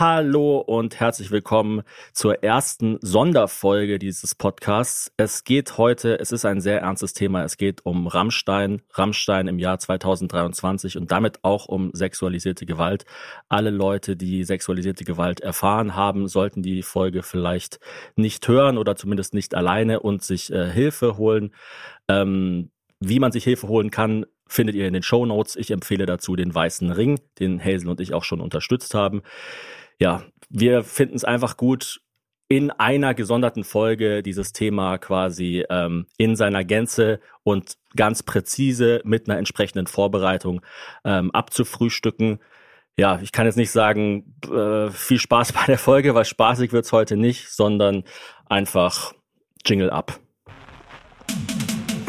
Hallo und herzlich willkommen zur ersten Sonderfolge dieses Podcasts. Es geht heute, es ist ein sehr ernstes Thema, es geht um Rammstein, Rammstein im Jahr 2023 und damit auch um sexualisierte Gewalt. Alle Leute, die sexualisierte Gewalt erfahren haben, sollten die Folge vielleicht nicht hören oder zumindest nicht alleine und sich äh, Hilfe holen. Ähm, wie man sich Hilfe holen kann, findet ihr in den Show Notes. Ich empfehle dazu den Weißen Ring, den Hazel und ich auch schon unterstützt haben ja, wir finden es einfach gut, in einer gesonderten Folge dieses Thema quasi ähm, in seiner Gänze und ganz präzise mit einer entsprechenden Vorbereitung ähm, abzufrühstücken. Ja, ich kann jetzt nicht sagen, äh, viel Spaß bei der Folge, weil spaßig wird's heute nicht, sondern einfach Jingle ab.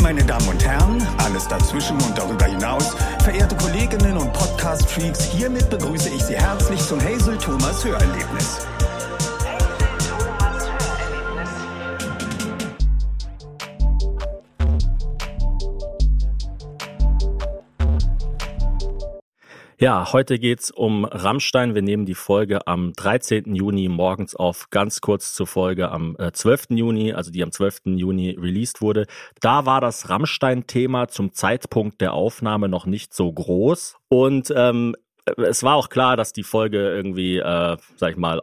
Meine Damen und Herren, alles dazwischen und darüber hinaus, verehrte Kolleginnen und Podcast-Freaks, hiermit begrüße ich Sie herzlich zum Hazel Thomas Hörerlebnis. Ja, heute geht's um Rammstein. Wir nehmen die Folge am 13. Juni morgens auf, ganz kurz zur Folge am äh, 12. Juni, also die am 12. Juni released wurde. Da war das Rammstein-Thema zum Zeitpunkt der Aufnahme noch nicht so groß und ähm, es war auch klar, dass die Folge irgendwie, äh, sag ich mal,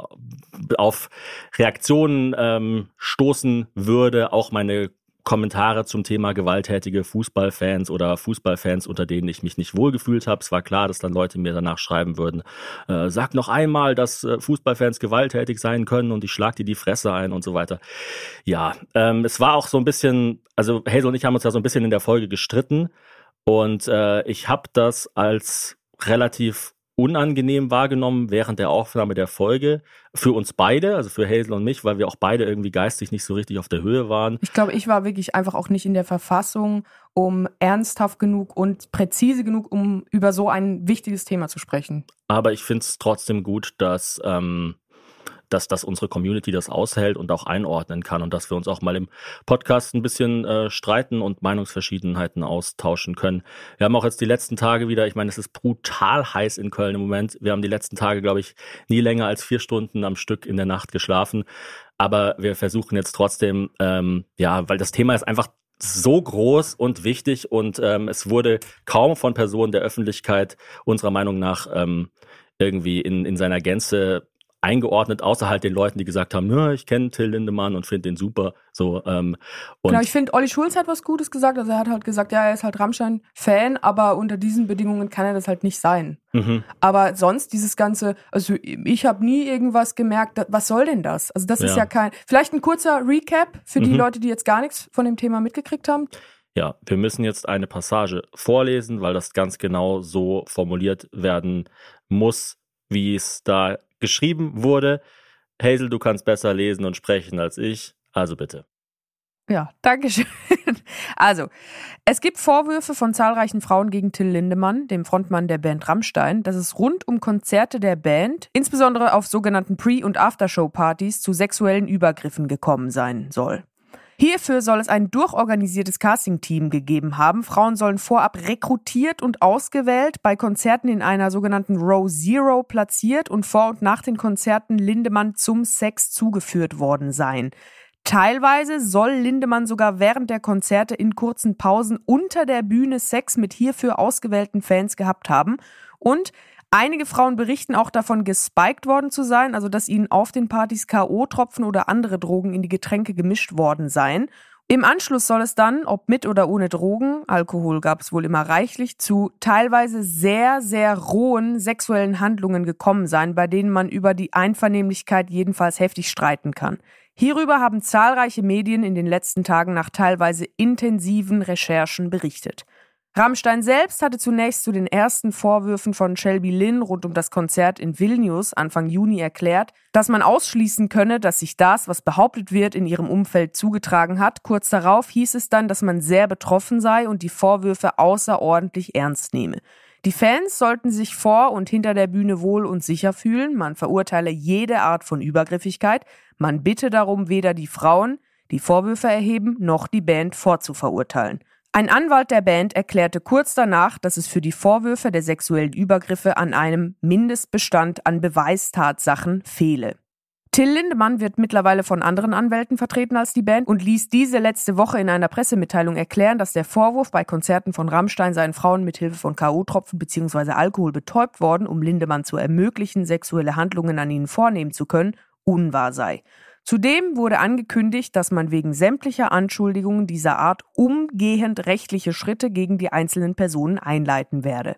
auf Reaktionen ähm, stoßen würde. Auch meine Kommentare zum Thema gewalttätige Fußballfans oder Fußballfans, unter denen ich mich nicht wohlgefühlt habe. Es war klar, dass dann Leute mir danach schreiben würden, äh, sag noch einmal, dass äh, Fußballfans gewalttätig sein können und ich schlag dir die Fresse ein und so weiter. Ja, ähm, es war auch so ein bisschen, also Hazel und ich haben uns ja so ein bisschen in der Folge gestritten und äh, ich habe das als relativ unangenehm wahrgenommen während der Aufnahme der Folge. Für uns beide, also für Hazel und mich, weil wir auch beide irgendwie geistig nicht so richtig auf der Höhe waren. Ich glaube, ich war wirklich einfach auch nicht in der Verfassung, um ernsthaft genug und präzise genug, um über so ein wichtiges Thema zu sprechen. Aber ich finde es trotzdem gut, dass ähm, dass, dass unsere Community das aushält und auch einordnen kann und dass wir uns auch mal im Podcast ein bisschen äh, streiten und Meinungsverschiedenheiten austauschen können. Wir haben auch jetzt die letzten Tage wieder, ich meine, es ist brutal heiß in Köln im Moment. Wir haben die letzten Tage, glaube ich, nie länger als vier Stunden am Stück in der Nacht geschlafen. Aber wir versuchen jetzt trotzdem, ähm, ja, weil das Thema ist einfach so groß und wichtig und ähm, es wurde kaum von Personen der Öffentlichkeit unserer Meinung nach ähm, irgendwie in, in seiner Gänze eingeordnet, außer halt den Leuten, die gesagt haben, ich kenne Till Lindemann und finde den super. So, ähm, genau, ich finde, Olli Schulz hat was Gutes gesagt. Also er hat halt gesagt, ja, er ist halt Rammstein-Fan, aber unter diesen Bedingungen kann er das halt nicht sein. Mhm. Aber sonst dieses ganze, also ich habe nie irgendwas gemerkt, was soll denn das? Also das ja. ist ja kein, vielleicht ein kurzer Recap für die mhm. Leute, die jetzt gar nichts von dem Thema mitgekriegt haben. Ja, wir müssen jetzt eine Passage vorlesen, weil das ganz genau so formuliert werden muss, wie es da geschrieben wurde. Hazel, du kannst besser lesen und sprechen als ich, also bitte. Ja, danke schön. Also, es gibt Vorwürfe von zahlreichen Frauen gegen Till Lindemann, dem Frontmann der Band Rammstein, dass es rund um Konzerte der Band, insbesondere auf sogenannten Pre- und Aftershow-Partys, zu sexuellen Übergriffen gekommen sein soll. Hierfür soll es ein durchorganisiertes Casting-Team gegeben haben. Frauen sollen vorab rekrutiert und ausgewählt, bei Konzerten in einer sogenannten Row Zero platziert und vor und nach den Konzerten Lindemann zum Sex zugeführt worden sein. Teilweise soll Lindemann sogar während der Konzerte in kurzen Pausen unter der Bühne Sex mit hierfür ausgewählten Fans gehabt haben. Und Einige Frauen berichten auch davon, gespiked worden zu sein, also dass ihnen auf den Partys K.O.-Tropfen oder andere Drogen in die Getränke gemischt worden seien. Im Anschluss soll es dann, ob mit oder ohne Drogen, Alkohol gab es wohl immer reichlich, zu teilweise sehr, sehr rohen sexuellen Handlungen gekommen sein, bei denen man über die Einvernehmlichkeit jedenfalls heftig streiten kann. Hierüber haben zahlreiche Medien in den letzten Tagen nach teilweise intensiven Recherchen berichtet. Rammstein selbst hatte zunächst zu den ersten Vorwürfen von Shelby Lynn rund um das Konzert in Vilnius Anfang Juni erklärt, dass man ausschließen könne, dass sich das, was behauptet wird, in ihrem Umfeld zugetragen hat. Kurz darauf hieß es dann, dass man sehr betroffen sei und die Vorwürfe außerordentlich ernst nehme. Die Fans sollten sich vor und hinter der Bühne wohl und sicher fühlen, man verurteile jede Art von Übergriffigkeit, man bitte darum, weder die Frauen, die Vorwürfe erheben, noch die Band vorzuverurteilen. Ein Anwalt der Band erklärte kurz danach, dass es für die Vorwürfe der sexuellen Übergriffe an einem Mindestbestand an Beweistatsachen fehle. Till Lindemann wird mittlerweile von anderen Anwälten vertreten als die Band und ließ diese letzte Woche in einer Pressemitteilung erklären, dass der Vorwurf, bei Konzerten von Rammstein seien Frauen mit Hilfe von K.O.-Tropfen bzw. Alkohol betäubt worden, um Lindemann zu ermöglichen, sexuelle Handlungen an ihnen vornehmen zu können, unwahr sei. Zudem wurde angekündigt, dass man wegen sämtlicher Anschuldigungen dieser Art umgehend rechtliche Schritte gegen die einzelnen Personen einleiten werde.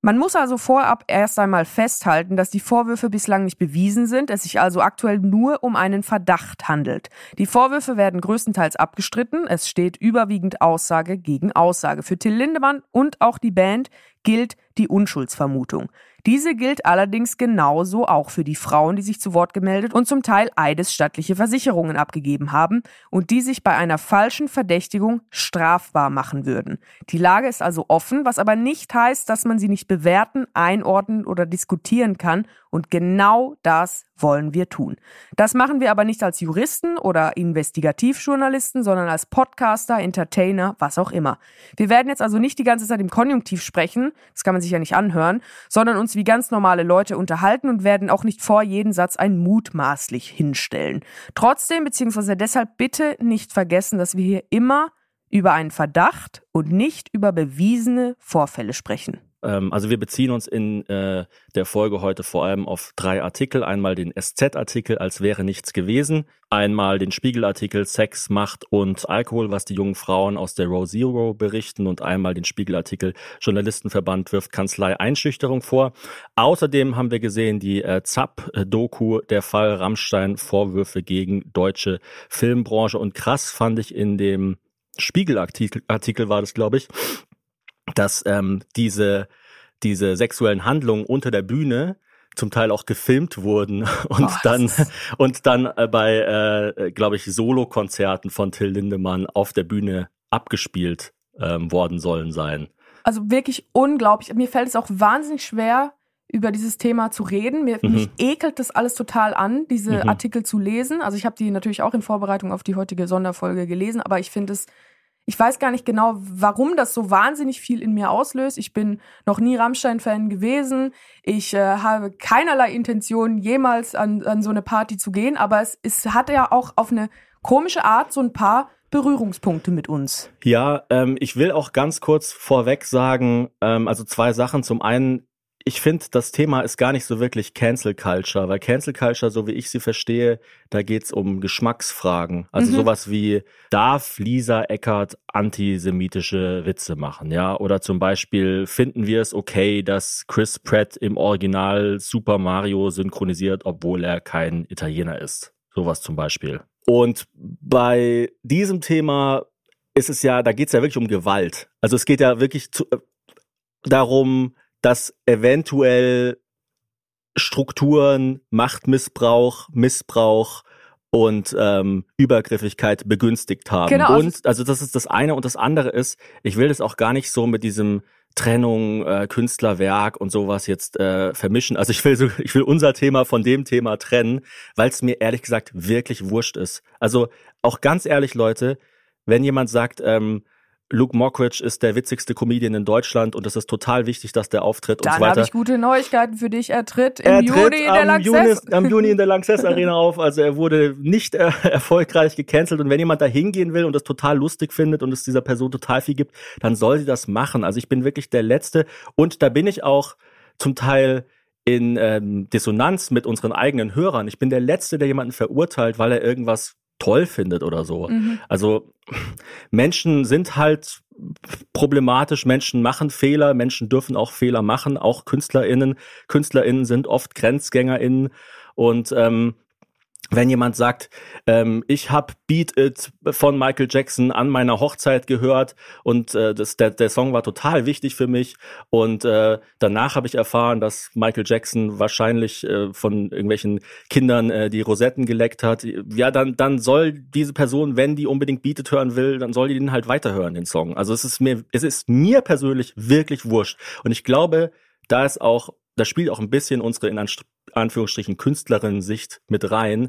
Man muss also vorab erst einmal festhalten, dass die Vorwürfe bislang nicht bewiesen sind, es sich also aktuell nur um einen Verdacht handelt. Die Vorwürfe werden größtenteils abgestritten, es steht überwiegend Aussage gegen Aussage. Für Till Lindemann und auch die Band gilt die Unschuldsvermutung. Diese gilt allerdings genauso auch für die Frauen, die sich zu Wort gemeldet und zum Teil eidesstattliche Versicherungen abgegeben haben und die sich bei einer falschen Verdächtigung strafbar machen würden. Die Lage ist also offen, was aber nicht heißt, dass man sie nicht bewerten, einordnen oder diskutieren kann und genau das wollen wir tun. Das machen wir aber nicht als Juristen oder Investigativjournalisten, sondern als Podcaster, Entertainer, was auch immer. Wir werden jetzt also nicht die ganze Zeit im Konjunktiv sprechen, das kann man sich ja nicht anhören, sondern uns wie ganz normale Leute unterhalten und werden auch nicht vor jeden Satz ein mutmaßlich hinstellen. Trotzdem, beziehungsweise deshalb bitte nicht vergessen, dass wir hier immer über einen Verdacht und nicht über bewiesene Vorfälle sprechen. Ähm, also wir beziehen uns in äh, der Folge heute vor allem auf drei Artikel. Einmal den SZ-Artikel, als wäre nichts gewesen. Einmal den Spiegel-Artikel Sex, Macht und Alkohol, was die jungen Frauen aus der Row Zero berichten. Und einmal den Spiegel-Artikel Journalistenverband wirft Kanzlei Einschüchterung vor. Außerdem haben wir gesehen die äh, ZAP-Doku, der Fall Rammstein, Vorwürfe gegen deutsche Filmbranche. Und krass fand ich in dem Spiegel-Artikel Artikel war das, glaube ich, dass ähm, diese, diese sexuellen Handlungen unter der Bühne zum Teil auch gefilmt wurden und oh, dann und dann äh, bei äh, glaube ich Solokonzerten von Till Lindemann auf der Bühne abgespielt ähm, worden sollen sein. Also wirklich unglaublich. Mir fällt es auch wahnsinnig schwer über dieses Thema zu reden. Mir, mhm. Mich ekelt das alles total an, diese mhm. Artikel zu lesen. Also ich habe die natürlich auch in Vorbereitung auf die heutige Sonderfolge gelesen, aber ich finde es ich weiß gar nicht genau, warum das so wahnsinnig viel in mir auslöst. Ich bin noch nie Rammstein-Fan gewesen. Ich äh, habe keinerlei Intention, jemals an, an so eine Party zu gehen. Aber es, es hat ja auch auf eine komische Art so ein paar Berührungspunkte mit uns. Ja, ähm, ich will auch ganz kurz vorweg sagen, ähm, also zwei Sachen. Zum einen, ich finde, das Thema ist gar nicht so wirklich Cancel Culture, weil Cancel Culture, so wie ich sie verstehe, da geht's um Geschmacksfragen. Also mhm. sowas wie, darf Lisa Eckert antisemitische Witze machen, ja? Oder zum Beispiel, finden wir es okay, dass Chris Pratt im Original Super Mario synchronisiert, obwohl er kein Italiener ist? Sowas zum Beispiel. Und bei diesem Thema ist es ja, da geht's ja wirklich um Gewalt. Also es geht ja wirklich zu, äh, darum, dass eventuell Strukturen, Machtmissbrauch, Missbrauch und ähm, Übergriffigkeit begünstigt haben. Genau, also und also das ist das eine und das andere ist, ich will das auch gar nicht so mit diesem Trennung, äh, Künstlerwerk und sowas jetzt äh, vermischen. Also ich will so, ich will unser Thema von dem Thema trennen, weil es mir ehrlich gesagt wirklich wurscht ist. Also auch ganz ehrlich, Leute, wenn jemand sagt, ähm, Luke Mockridge ist der witzigste Comedian in Deutschland und es ist total wichtig, dass der auftritt Dann und so weiter. habe ich gute Neuigkeiten für dich. Er tritt im er Juni in der Lanxess. Juni, am Juni in der Lanxess Arena auf. Also er wurde nicht äh, erfolgreich gecancelt und wenn jemand da hingehen will und das total lustig findet und es dieser Person total viel gibt, dann soll sie das machen. Also ich bin wirklich der Letzte und da bin ich auch zum Teil in ähm, Dissonanz mit unseren eigenen Hörern. Ich bin der Letzte, der jemanden verurteilt, weil er irgendwas toll findet oder so. Mhm. Also Menschen sind halt problematisch, Menschen machen Fehler, Menschen dürfen auch Fehler machen, auch KünstlerInnen. KünstlerInnen sind oft GrenzgängerInnen und ähm, wenn jemand sagt, ähm, ich habe Beat It von Michael Jackson an meiner Hochzeit gehört und äh, das, der, der Song war total wichtig für mich und äh, danach habe ich erfahren, dass Michael Jackson wahrscheinlich äh, von irgendwelchen Kindern äh, die Rosetten geleckt hat, ja, dann, dann soll diese Person, wenn die unbedingt Beat It hören will, dann soll die den halt weiterhören, den Song. Also es ist mir, es ist mir persönlich wirklich wurscht und ich glaube, da ist auch, da spielt auch ein bisschen unsere in Anführungsstrichen Künstlerin-Sicht mit rein,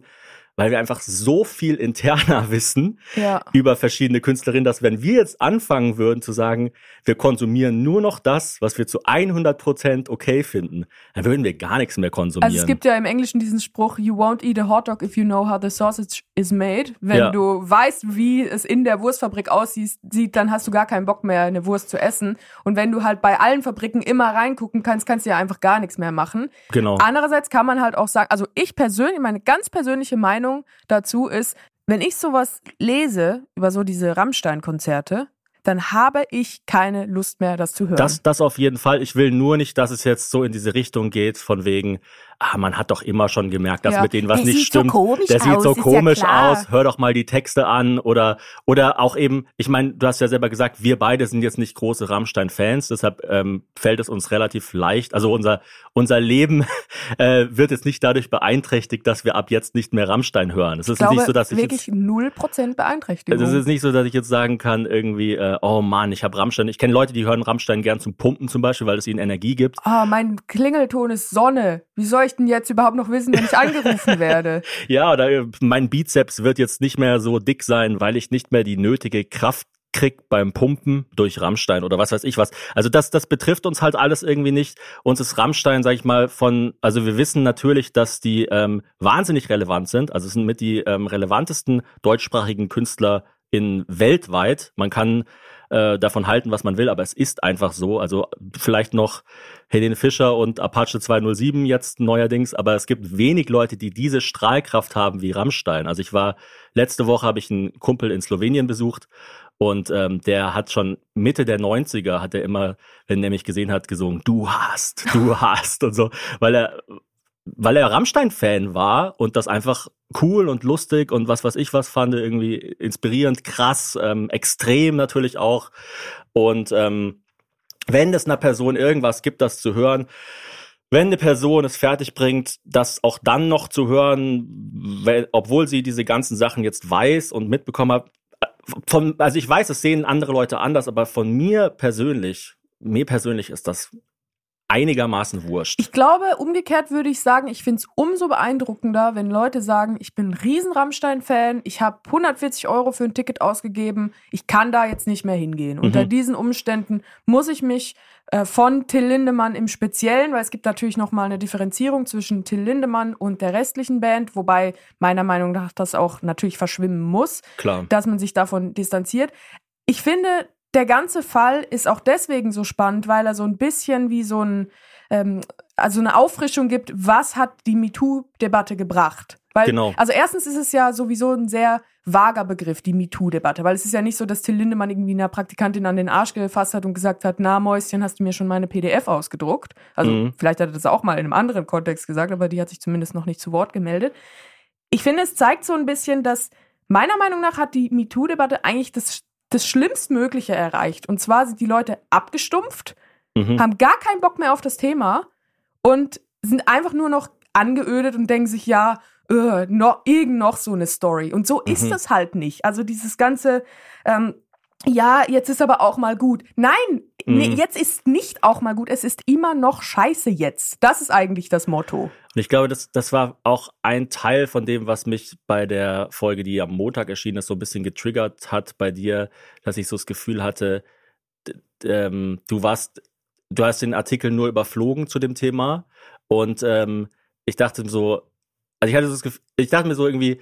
weil wir einfach so viel interner wissen Ja. über verschiedene Künstlerinnen, dass wenn wir jetzt anfangen würden zu sagen, wir konsumieren nur noch das, was wir zu 100 Prozent okay finden, dann würden wir gar nichts mehr konsumieren. Also es gibt ja im Englischen diesen Spruch, you won't eat a hot dog if you know how the sausage is made. Wenn Ja. du weißt, wie es in der Wurstfabrik aussieht, sieht, dann hast du gar keinen Bock mehr, eine Wurst zu essen. Und wenn du halt bei allen Fabriken immer reingucken kannst, kannst du ja einfach gar nichts mehr machen. genau. Andererseits kann man halt auch sagen, also ich persönlich, meine ganz persönliche Meinung dazu ist, wenn ich sowas lese über so diese Rammstein-Konzerte, dann habe ich keine Lust mehr, das zu hören. Das, das auf jeden Fall. Ich will nur nicht, dass es jetzt so in diese Richtung geht, von wegen, ah, man hat doch immer schon gemerkt, dass Ja. mit denen was Der nicht so stimmt. komisch Der sieht aus, so ja komisch klar. aus. Hör doch mal die Texte an oder oder auch eben. Ich meine, du hast ja selber gesagt, wir beide sind jetzt nicht große Rammstein-Fans, deshalb ähm, fällt es uns relativ leicht. Also unser unser Leben äh, wird jetzt nicht dadurch beeinträchtigt, dass wir ab jetzt nicht mehr Rammstein hören. Es ist glaube, nicht so, dass ich wirklich jetzt null Prozent Beeinträchtigung. es ist nicht so, dass ich jetzt sagen kann, irgendwie, äh, oh Mann, ich habe Rammstein. Ich kenne Leute, die hören Rammstein gern zum Pumpen zum Beispiel, weil es ihnen Energie gibt. Ah, mein Klingelton ist Sonne. Wie soll ich denn jetzt überhaupt noch wissen, wenn ich angerufen werde? Ja, oder mein Bizeps wird jetzt nicht mehr so dick sein, weil ich nicht mehr die nötige Kraft krieg beim Pumpen durch Rammstein oder was weiß ich was. Also das, das betrifft uns halt alles irgendwie nicht. Uns ist Rammstein, sag ich mal, von, also wir wissen natürlich, dass die ähm, wahnsinnig relevant sind. Also es sind mit die ähm, relevantesten deutschsprachigen Künstler in weltweit. Man kann äh, davon halten, was man will, aber es ist einfach so. Also vielleicht noch Helene Fischer und Apache 207 jetzt neuerdings, aber es gibt wenig Leute, die diese Strahlkraft haben wie Rammstein. Also ich war, letzte Woche habe ich einen Kumpel in Slowenien besucht und ähm, der hat schon Mitte der 90er, hat er immer, wenn er mich gesehen hat, gesungen, du hast, du hast und so, weil er weil er Rammstein-Fan war und das einfach cool und lustig und was weiß ich was fand, irgendwie inspirierend, krass, ähm, extrem natürlich auch. Und ähm, wenn es einer Person irgendwas gibt, das zu hören, wenn eine Person es fertig bringt, das auch dann noch zu hören, weil, obwohl sie diese ganzen Sachen jetzt weiß und mitbekommen hat, äh, von, also ich weiß, es sehen andere Leute anders, aber von mir persönlich, mir persönlich ist das einigermaßen wurscht. Ich glaube, umgekehrt würde ich sagen, ich finde es umso beeindruckender, wenn Leute sagen, ich bin ein riesen Rammstein-Fan, ich habe 140 Euro für ein Ticket ausgegeben, ich kann da jetzt nicht mehr hingehen. Mhm. Unter diesen Umständen muss ich mich äh, von Till Lindemann im Speziellen, weil es gibt natürlich nochmal eine Differenzierung zwischen Till Lindemann und der restlichen Band, wobei meiner Meinung nach das auch natürlich verschwimmen muss Klar. dass man sich davon distanziert. Ich finde, der ganze Fall ist auch deswegen so spannend, weil er so ein bisschen wie so ein, ähm, also eine Auffrischung gibt, was hat die MeToo-Debatte gebracht? Weil, Genau. Also erstens ist es ja sowieso ein sehr vager Begriff, die MeToo-Debatte, weil es ist ja nicht so, dass Till Lindemann irgendwie einer Praktikantin an den Arsch gefasst hat und gesagt hat, na Mäuschen, hast du mir schon meine PDF ausgedruckt? Also Mhm. vielleicht hat er das auch mal in einem anderen Kontext gesagt, aber die hat sich zumindest noch nicht zu Wort gemeldet. Ich finde, es zeigt so ein bisschen, dass meiner Meinung nach hat die MeToo-Debatte eigentlich das, das Schlimmstmögliche erreicht. Und zwar sind die Leute abgestumpft, Mhm. haben gar keinen Bock mehr auf das Thema und sind einfach nur noch angeödet und denken sich, ja, äh, noch, irgend noch so eine Story. Und so ist Mhm. das halt nicht. Also dieses ganze, ähm, ja, jetzt ist aber auch mal gut. Nein, nee, Mhm. jetzt ist nicht auch mal gut. Es ist immer noch scheiße jetzt. Das ist eigentlich das Motto. Und ich glaube, das, das war auch ein Teil von dem, was mich bei der Folge, die am Montag erschienen ist, so ein bisschen getriggert hat bei dir, dass ich so das Gefühl hatte, ähm, du warst, du hast den Artikel nur überflogen zu dem Thema und ähm, ich dachte so, also ich hatte so das Gefühl, ich dachte mir so irgendwie,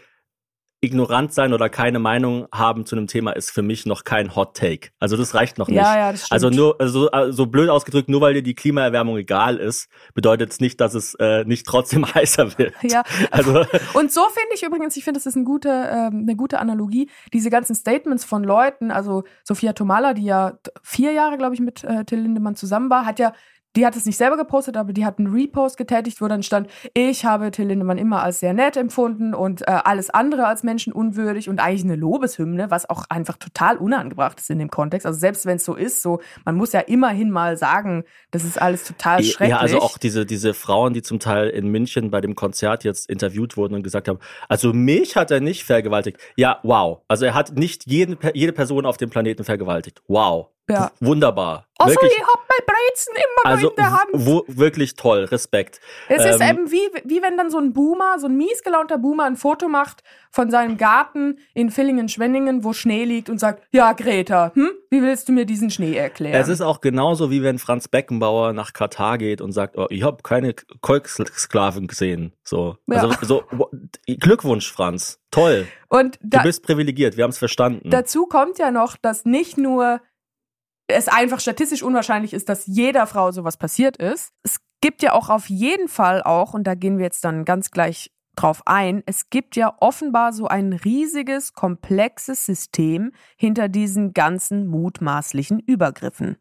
ignorant sein oder keine Meinung haben zu einem Thema ist für mich noch kein Hot Take. Also das reicht noch nicht. Ja, ja, das stimmt. Also nur also, äh, so blöd ausgedrückt, nur weil dir die Klimaerwärmung egal ist, bedeutet es nicht, dass es äh, nicht trotzdem heißer wird. Ja, Also Und so finde ich übrigens, ich finde, das ist eine gute, ähm, eine gute Analogie. Diese ganzen Statements von Leuten, also Sophia Tomala, die ja vier Jahre, glaube ich, mit äh, Till Lindemann zusammen war, hat ja, die hat es nicht selber gepostet, aber die hat einen Repost getätigt, wo dann stand, ich habe Till Lindemann immer als sehr nett empfunden und äh, alles andere als menschenunwürdig und eigentlich eine Lobeshymne, was auch einfach total unangebracht ist in dem Kontext. Also selbst wenn es so ist, so, man muss ja immerhin mal sagen, das ist alles total schrecklich. Ja, also auch diese, diese Frauen, die zum Teil in München bei dem Konzert jetzt interviewt wurden und gesagt haben, also mich hat er nicht vergewaltigt. Ja, wow. Also er hat nicht jeden, jede Person auf dem Planeten vergewaltigt. Wow. Ja. Wunderbar. Also wirklich, ich hab mein Brezen immer also noch in der Hand. wo, wirklich toll, Respekt. Es ist Ähm, eben wie, wie wenn dann so ein Boomer, so ein mies gelaunter Boomer ein Foto macht von seinem Garten in Villingen-Schwenningen, wo Schnee liegt und sagt, ja Greta, hm, wie willst du mir diesen Schnee erklären? Es ist auch genauso wie wenn Franz Beckenbauer nach Katar geht und sagt, oh, ich habe keine Kolksklaven gesehen. So, Ja. also so Glückwunsch, Franz, toll. und Du da, bist privilegiert, wir haben es verstanden. dazu kommt ja noch, dass nicht nur es einfach statistisch unwahrscheinlich ist, dass jeder Frau sowas passiert ist. Es gibt ja auch auf jeden Fall auch, und da gehen wir jetzt dann ganz gleich drauf ein, es gibt ja offenbar so ein riesiges, komplexes System hinter diesen ganzen mutmaßlichen Übergriffen.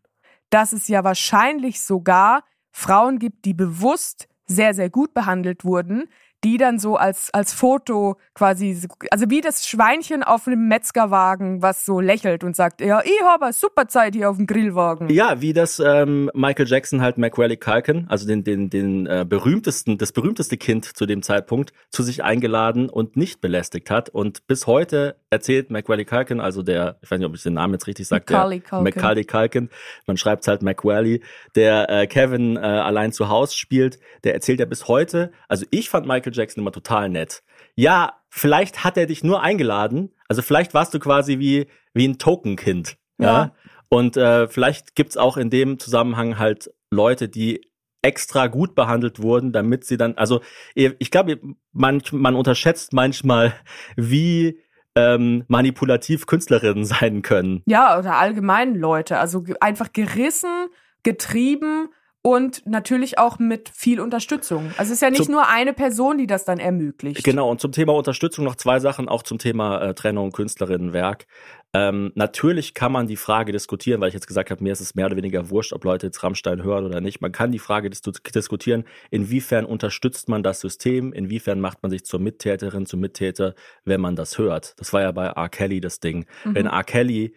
Dass es ja wahrscheinlich sogar Frauen gibt, die bewusst sehr, sehr gut behandelt wurden, die dann so als, als Foto quasi, so- also wie das Schweinchen auf einem Metzgerwagen, was so lächelt und sagt, ja, ich habe eine super Zeit hier auf dem Grillwagen. Ja, wie das ähm, Michael Jackson halt Macaulay Culkin, also den den den äh, berühmtesten, das berühmteste Kind zu dem Zeitpunkt, zu sich eingeladen und nicht belästigt hat. Und bis heute erzählt Macaulay Culkin, also der, ich weiß nicht, ob ich den Namen jetzt richtig sage, Macaulay Culkin. Macaulay Culkin, man schreibt halt Macaulay, der äh, Kevin äh, allein zu Hause spielt, der erzählt ja bis heute. Also ich fand Michael Jackson immer total nett. Ja, vielleicht hat er dich nur eingeladen. Also vielleicht warst du quasi wie wie ein Tokenkind. Ja. Ja. Und äh, vielleicht gibt's auch in dem Zusammenhang halt Leute, die extra gut behandelt wurden, damit sie dann, also ich glaube, man, man unterschätzt manchmal, wie ähm, manipulativ Künstlerinnen sein können. Ja, oder allgemein Leute. Also einfach gerissen, getrieben und natürlich auch mit viel Unterstützung. Also es ist ja nicht Zum- nur eine Person, die das dann ermöglicht. Genau, und zum Thema Unterstützung noch zwei Sachen, auch zum Thema äh, Trennung Künstlerinnenwerk. Ähm, natürlich kann man die Frage diskutieren, weil ich jetzt gesagt habe, mir ist es mehr oder weniger wurscht, ob Leute jetzt Rammstein hören oder nicht. Man kann die Frage dis diskutieren, inwiefern unterstützt man das System, inwiefern macht man sich zur Mittäterin, zum Mittäter, wenn man das hört. Das war ja bei R. Kelly das Ding. Mhm. Wenn R. Kelly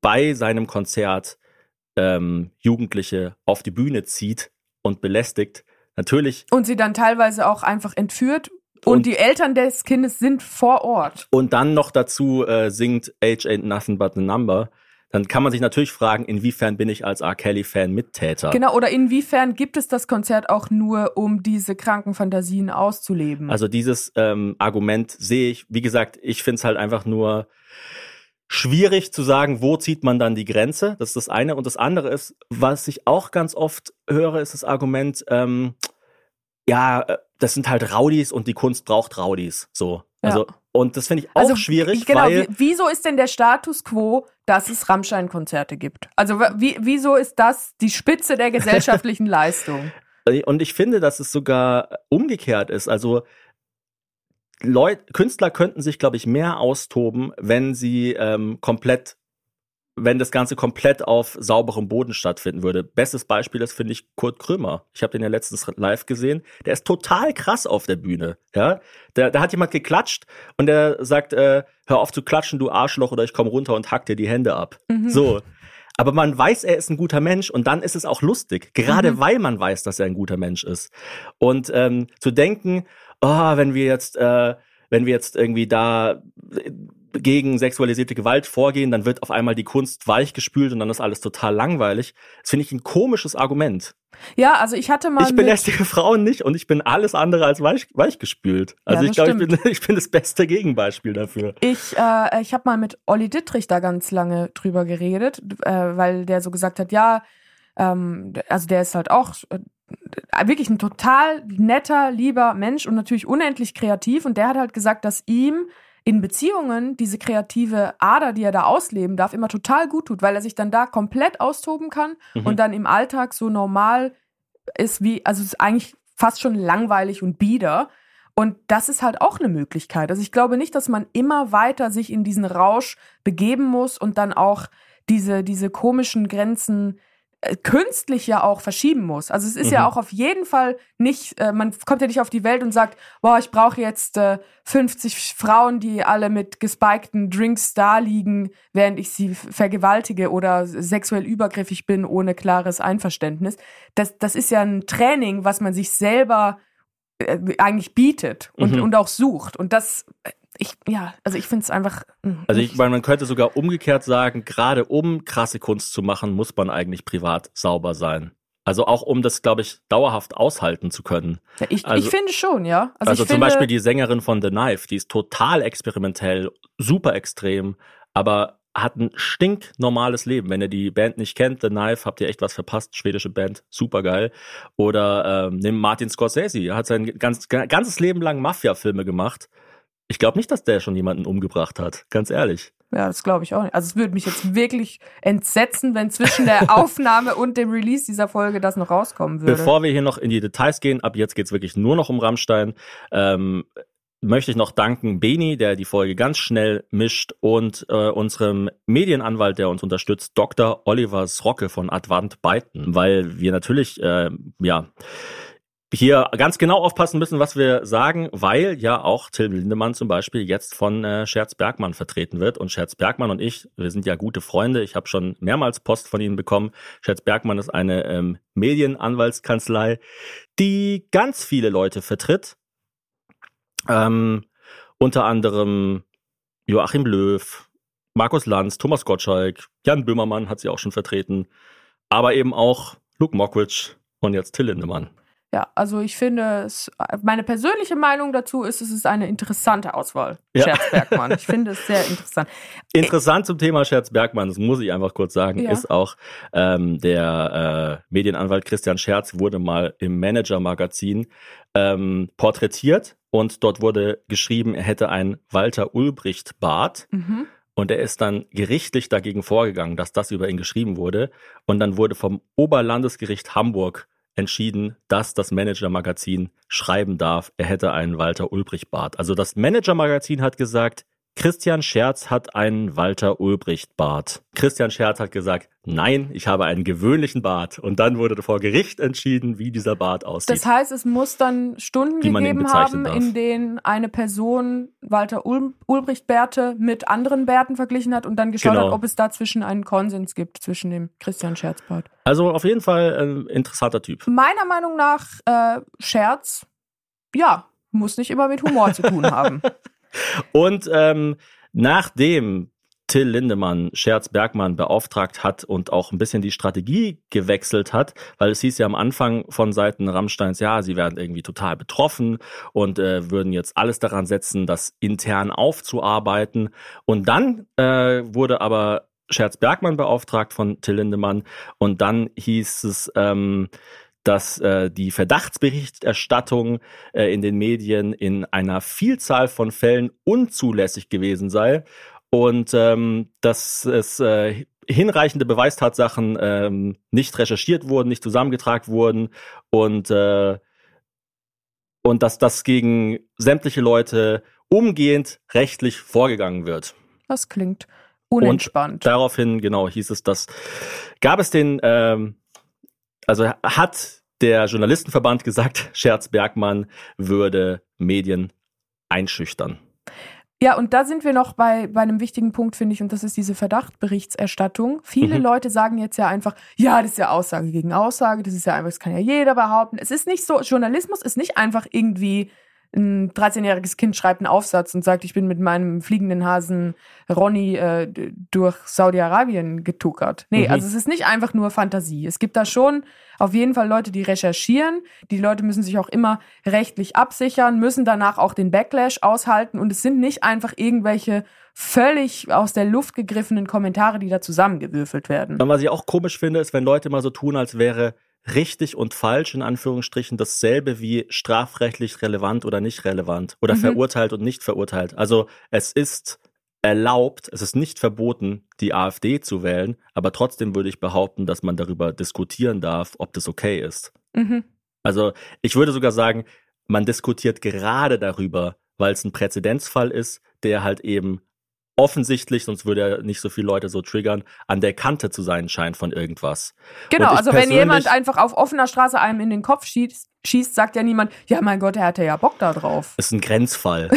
bei seinem Konzert ähm, Jugendliche auf die Bühne zieht und belästigt, natürlich Und sie dann teilweise auch einfach entführt. Und, Und- die Eltern des Kindes sind vor Ort. und dann noch dazu äh, singt Age ain't nothing but a number, dann kann man sich natürlich fragen, inwiefern bin ich als R. Kelly-Fan Mittäter? Genau, oder inwiefern gibt es das Konzert auch nur, um diese kranken Fantasien auszuleben? Also dieses ähm, Argument sehe ich, wie gesagt, ich finde es halt einfach nur schwierig zu sagen, wo zieht man dann die Grenze. Das ist das eine. Und das andere ist, was ich auch ganz oft höre, ist das Argument, ähm, ja, äh, das sind halt Rowdies und die Kunst braucht Rowdies. So. Also, Ja. und das finde ich auch Also, schwierig, Genau, weil. wie, wieso ist denn der Status quo, dass es Rammstein-Konzerte gibt? Also wie, wieso ist das die Spitze der gesellschaftlichen Leistung? Und ich finde, dass es sogar umgekehrt ist. Also Leut, Künstler könnten sich, glaube ich, mehr austoben, wenn sie ähm, komplett, wenn das Ganze komplett auf sauberem Boden stattfinden würde. Bestes Beispiel ist, finde ich, Kurt Krömer. Ich habe den ja letztens live gesehen. Der ist total krass auf der Bühne. Ja, da, da hat jemand geklatscht und der sagt, äh, hör auf zu klatschen, du Arschloch, oder ich komme runter und hack dir die Hände ab. Mhm. So. Aber man weiß, er ist ein guter Mensch und dann ist es auch lustig, gerade Mhm. weil man weiß, dass er ein guter Mensch ist. Und ähm, zu denken, oh, wenn wir jetzt, äh, wenn wir jetzt irgendwie da äh, gegen sexualisierte Gewalt vorgehen, dann wird auf einmal die Kunst weichgespült und dann ist alles total langweilig. Das finde ich ein komisches Argument. Ja, also ich hatte mal Ich belästige Frauen nicht und ich bin alles andere als weich, weichgespült. Also Ja, ich glaube, ich bin, ich bin das beste Gegenbeispiel dafür. Ich, äh, ich habe mal mit Olli Dittrich da ganz lange drüber geredet, äh, weil der so gesagt hat, ja, ähm, also der ist halt auch äh, wirklich ein total netter, lieber Mensch und natürlich unendlich kreativ. Und der hat halt gesagt, dass ihm in Beziehungen diese kreative Ader, die er da ausleben darf, immer total gut tut, weil er sich dann da komplett austoben kann Mhm. und dann im Alltag so normal ist wie, also es ist eigentlich fast schon langweilig und bieder. Und das ist halt auch eine Möglichkeit. Also ich glaube nicht, dass man immer weiter sich in diesen Rausch begeben muss und dann auch diese, diese komischen Grenzen künstlich ja auch verschieben muss. Also es ist ja Mhm. auch auf jeden Fall nicht, äh, man kommt ja nicht auf die Welt und sagt, boah, ich brauche jetzt äh, 50 Frauen, die alle mit gespikten Drinks da liegen, während ich sie vergewaltige oder sexuell übergriffig bin ohne klares Einverständnis. Das, das ist ja ein Training, was man sich selber äh, eigentlich bietet und, Mhm. und auch sucht. Und das, ich, ja, also ich finde es einfach. Hm, also ich meine, man könnte sogar umgekehrt sagen, gerade um krasse Kunst zu machen, muss man eigentlich privat sauber sein. Also auch um das, glaube ich, dauerhaft aushalten zu können. Ja, ich, also, ich finde schon, ja. Also, also zum finde, Beispiel die Sängerin von The Knife, die ist total experimentell, super extrem, aber hat ein stinknormales Leben. Wenn ihr die Band nicht kennt, The Knife, habt ihr echt was verpasst. Schwedische Band, super geil. Oder ähm, nimm Martin Scorsese, er hat sein ganz, ganzes Leben lang Mafia-Filme gemacht. Ich glaube nicht, dass der schon jemanden umgebracht hat, ganz ehrlich. Ja, das glaube ich auch nicht. Also es würde mich jetzt wirklich entsetzen, wenn zwischen der Aufnahme und dem Release dieser Folge das noch rauskommen würde. Bevor wir hier noch in die Details gehen, ab jetzt geht's wirklich nur noch um Rammstein. Ähm, möchte ich noch danken Beni, der die Folge ganz schnell mischt und äh, unserem Medienanwalt, der uns unterstützt, Dr. Oliver Srocke von Advant Byton, weil wir natürlich äh, ja hier ganz genau aufpassen müssen, was wir sagen, weil ja auch Till Lindemann zum Beispiel jetzt von äh, Scherz Bergmann vertreten wird. Und Scherz Bergmann und ich, wir sind ja gute Freunde. Ich habe schon mehrmals Post von Ihnen bekommen. Scherz Bergmann ist eine ähm, Medienanwaltskanzlei, die ganz viele Leute vertritt. Ähm, unter anderem Joachim Löw, Markus Lanz, Thomas Gottschalk, Jan Böhmermann hat sie auch schon vertreten, aber eben auch Luke Mockridge und jetzt Till Lindemann. Ja, also ich finde, es, meine persönliche Meinung dazu ist, es ist eine interessante Auswahl. Ja. Scherz Bergmann. Ich finde es sehr interessant. Interessant zum Thema Scherz Bergmann, das muss ich einfach kurz sagen, ja. ist auch ähm, der äh, Medienanwalt Christian Scherz wurde mal im Manager-Magazin ähm, porträtiert und dort wurde geschrieben, er hätte ein Walter Ulbricht-Bart. Mhm. Und er ist dann gerichtlich dagegen vorgegangen, dass das über ihn geschrieben wurde. Und dann wurde vom Oberlandesgericht Hamburg entschieden, dass das Manager-Magazin schreiben darf, er hätte einen Walter Ulbricht-Bart. Also das Manager-Magazin hat gesagt, Christian Scherz hat einen Walter Ulbricht Bart. Christian Scherz hat gesagt, nein, ich habe einen gewöhnlichen Bart. Und dann wurde vor Gericht entschieden, wie dieser Bart aussieht. Das heißt, es muss dann Stunden gegeben haben, darf. in denen eine Person Walter Ul Ulbricht Bärte mit anderen Bärten verglichen hat und dann geschaut genau. hat, ob es dazwischen einen Konsens gibt zwischen dem Christian Scherz Bart. Also auf jeden Fall ein interessanter Typ. Meiner Meinung nach äh, Scherz, ja, muss nicht immer mit Humor zu tun haben. Und ähm, nachdem Till Lindemann Scherz Bergmann beauftragt hat und auch ein bisschen die Strategie gewechselt hat, weil es hieß ja am Anfang von Seiten Rammsteins, ja, sie werden irgendwie total betroffen und äh, würden jetzt alles daran setzen, das intern aufzuarbeiten. Und dann äh, wurde aber Scherz Bergmann beauftragt von Till Lindemann und dann hieß es, ähm, dass äh, die Verdachtsberichterstattung äh, in den Medien in einer Vielzahl von Fällen unzulässig gewesen sei und ähm, dass es äh, hinreichende Beweistatsachen ähm, nicht recherchiert wurden, nicht zusammengetragen wurden und äh, und dass das gegen sämtliche Leute umgehend rechtlich vorgegangen wird. Das klingt unentspannt. Und daraufhin, genau, hieß es, dass gab es den ähm, also hat der Journalistenverband gesagt, Scherz Bergmann würde Medien einschüchtern. Ja, und da sind wir noch bei, bei einem wichtigen Punkt, finde ich, und das ist diese Verdachtberichterstattung. Viele mhm. Leute sagen jetzt ja einfach, ja, das ist ja Aussage gegen Aussage, das ist ja einfach, das kann ja jeder behaupten. Es ist nicht so, Journalismus ist nicht einfach irgendwie ein 13-jähriges Kind schreibt einen Aufsatz und sagt, ich bin mit meinem fliegenden Hasen Ronny äh, durch Saudi-Arabien getuckert. Nee, mhm. also es ist nicht einfach nur Fantasie. Es gibt da schon auf jeden Fall Leute, die recherchieren. Die Leute müssen sich auch immer rechtlich absichern, müssen danach auch den Backlash aushalten und es sind nicht einfach irgendwelche völlig aus der Luft gegriffenen Kommentare, die da zusammengewürfelt werden. Und was ich auch komisch finde, ist, wenn Leute mal so tun, als wäre richtig und falsch in Anführungsstrichen dasselbe wie strafrechtlich relevant oder nicht relevant oder mhm. verurteilt und nicht verurteilt. Also es ist erlaubt, es ist nicht verboten, die AfD zu wählen, aber trotzdem würde ich behaupten, dass man darüber diskutieren darf, ob das okay ist. Mhm. Also ich würde sogar sagen, man diskutiert gerade darüber, weil es ein Präzedenzfall ist, der halt eben offensichtlich, sonst würde er nicht so viele Leute so triggern, an der Kante zu sein scheint von irgendwas. Genau, also wenn jemand einfach auf offener Straße einem in den Kopf schießt, schießt, sagt ja niemand, ja mein Gott, er hatte ja Bock da drauf. Ist ein Grenzfall.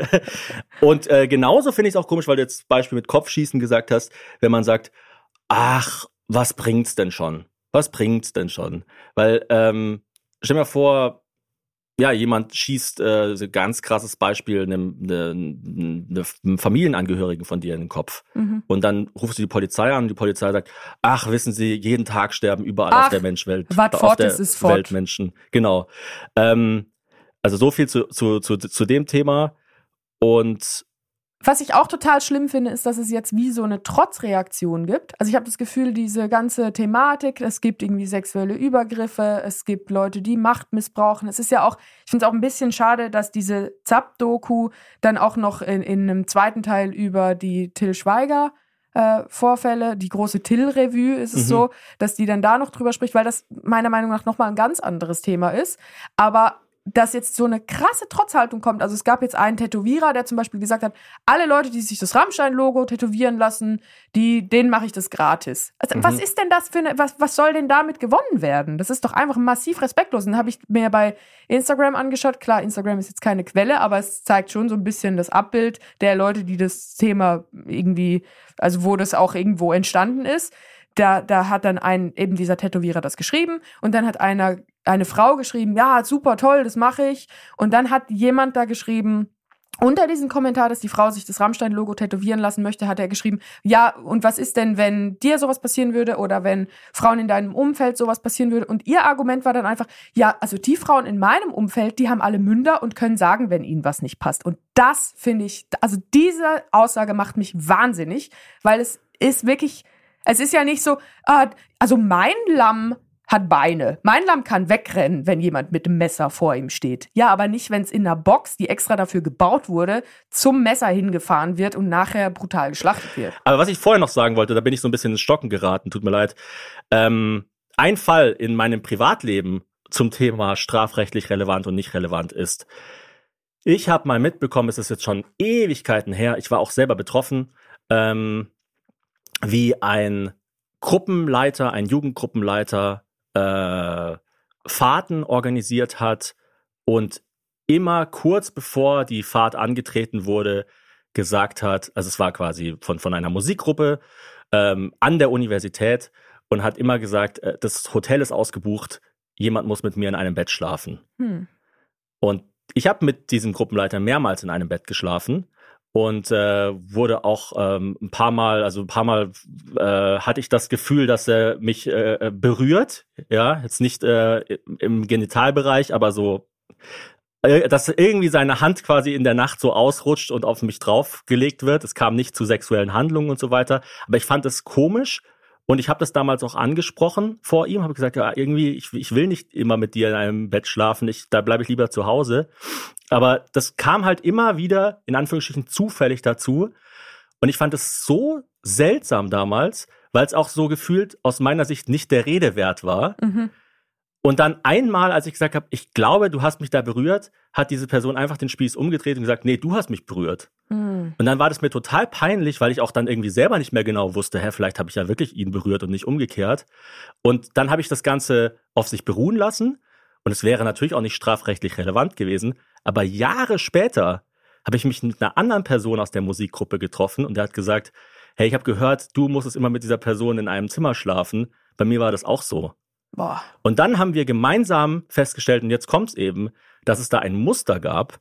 und äh, genauso finde ich es auch komisch, weil du jetzt Beispiel mit Kopfschießen gesagt hast, wenn man sagt, ach, was bringt's denn schon? Was bringt's denn schon? Weil, ähm, stell mir vor, ja, jemand schießt, äh, ganz krasses Beispiel, einem, einem, einem Familienangehörigen von dir in den Kopf. Mhm. Und dann rufst du die Polizei an und die Polizei sagt, ach, wissen Sie, jeden Tag sterben überall ach, auf der Menschwelt. Auf der ist fort. Welt Menschen. Genau. Ähm, also so viel zu, zu, zu, zu dem Thema. Und was ich auch total schlimm finde, ist, dass es jetzt wie so eine Trotzreaktion gibt. Also ich habe das Gefühl, diese ganze Thematik, es gibt irgendwie sexuelle Übergriffe, es gibt Leute, die Macht missbrauchen. Es ist ja auch, ich finde es auch ein bisschen schade, dass diese Zap-Doku dann auch noch in, in einem zweiten Teil über die Till Schweiger äh, Vorfälle, die große Till-Revue ist es mhm. so, dass die dann da noch drüber spricht, weil das meiner Meinung nach nochmal ein ganz anderes Thema ist. Aber dass jetzt so eine krasse Trotzhaltung kommt. Also es gab jetzt einen Tätowierer, der zum Beispiel gesagt hat, alle Leute, die sich das Rammstein-Logo tätowieren lassen, die, denen mache ich das gratis. Also mhm. was ist denn das für eine, was, was soll denn damit gewonnen werden? Das ist doch einfach massiv respektlos. Und dann habe ich mir bei Instagram angeschaut. Klar, Instagram ist jetzt keine Quelle, aber es zeigt schon so ein bisschen das Abbild der Leute, die das Thema irgendwie, also wo das auch irgendwo entstanden ist da, da hat dann ein, eben dieser Tätowierer das geschrieben und dann hat einer, eine Frau geschrieben, ja, super toll, das mache ich. Und dann hat jemand da geschrieben, unter diesem Kommentar, dass die Frau sich das Rammstein-Logo tätowieren lassen möchte, hat er geschrieben, ja, und was ist denn, wenn dir sowas passieren würde oder wenn Frauen in deinem Umfeld sowas passieren würde? Und ihr Argument war dann einfach, ja, also die Frauen in meinem Umfeld, die haben alle Münder und können sagen, wenn ihnen was nicht passt. Und das finde ich, also diese Aussage macht mich wahnsinnig, weil es ist wirklich, es ist ja nicht so, äh, also mein Lamm hat Beine. Mein Lamm kann wegrennen, wenn jemand mit dem Messer vor ihm steht. Ja, aber nicht, wenn es in einer Box, die extra dafür gebaut wurde, zum Messer hingefahren wird und nachher brutal geschlachtet wird. Aber was ich vorher noch sagen wollte, da bin ich so ein bisschen ins Stocken geraten, tut mir leid. Ähm, ein Fall in meinem Privatleben zum Thema strafrechtlich relevant und nicht relevant ist. Ich habe mal mitbekommen, es ist jetzt schon Ewigkeiten her, ich war auch selber betroffen, ähm, wie ein Gruppenleiter, ein Jugendgruppenleiter äh, Fahrten organisiert hat und immer kurz bevor die Fahrt angetreten wurde, gesagt hat, also es war quasi von, von einer Musikgruppe ähm, an der Universität und hat immer gesagt, äh, das Hotel ist ausgebucht, jemand muss mit mir in einem Bett schlafen. Hm. Und ich habe mit diesem Gruppenleiter mehrmals in einem Bett geschlafen und äh, wurde auch ähm, ein paar Mal, also ein paar Mal äh, hatte ich das Gefühl, dass er mich äh, äh, berührt, ja, jetzt nicht äh, im Genitalbereich, aber so, äh, dass irgendwie seine Hand quasi in der Nacht so ausrutscht und auf mich draufgelegt wird. Es kam nicht zu sexuellen Handlungen und so weiter, aber ich fand es komisch und ich habe das damals auch angesprochen vor ihm, habe gesagt, ja, irgendwie, ich, ich will nicht immer mit dir in einem Bett schlafen, ich, da bleibe ich lieber zu Hause. Aber das kam halt immer wieder, in Anführungsstrichen, zufällig dazu. Und ich fand es so seltsam damals, weil es auch so gefühlt aus meiner Sicht nicht der Rede wert war. Mhm. Und dann einmal, als ich gesagt habe, ich glaube, du hast mich da berührt, hat diese Person einfach den Spieß umgedreht und gesagt, nee, du hast mich berührt. Mhm. Und dann war das mir total peinlich, weil ich auch dann irgendwie selber nicht mehr genau wusste, hä, vielleicht habe ich ja wirklich ihn berührt und nicht umgekehrt. Und dann habe ich das Ganze auf sich beruhen lassen. Und es wäre natürlich auch nicht strafrechtlich relevant gewesen. Aber Jahre später habe ich mich mit einer anderen Person aus der Musikgruppe getroffen und der hat gesagt, hey, ich habe gehört, du musstest immer mit dieser Person in einem Zimmer schlafen. Bei mir war das auch so. Boah. Und dann haben wir gemeinsam festgestellt, und jetzt kommt's eben, dass es da ein Muster gab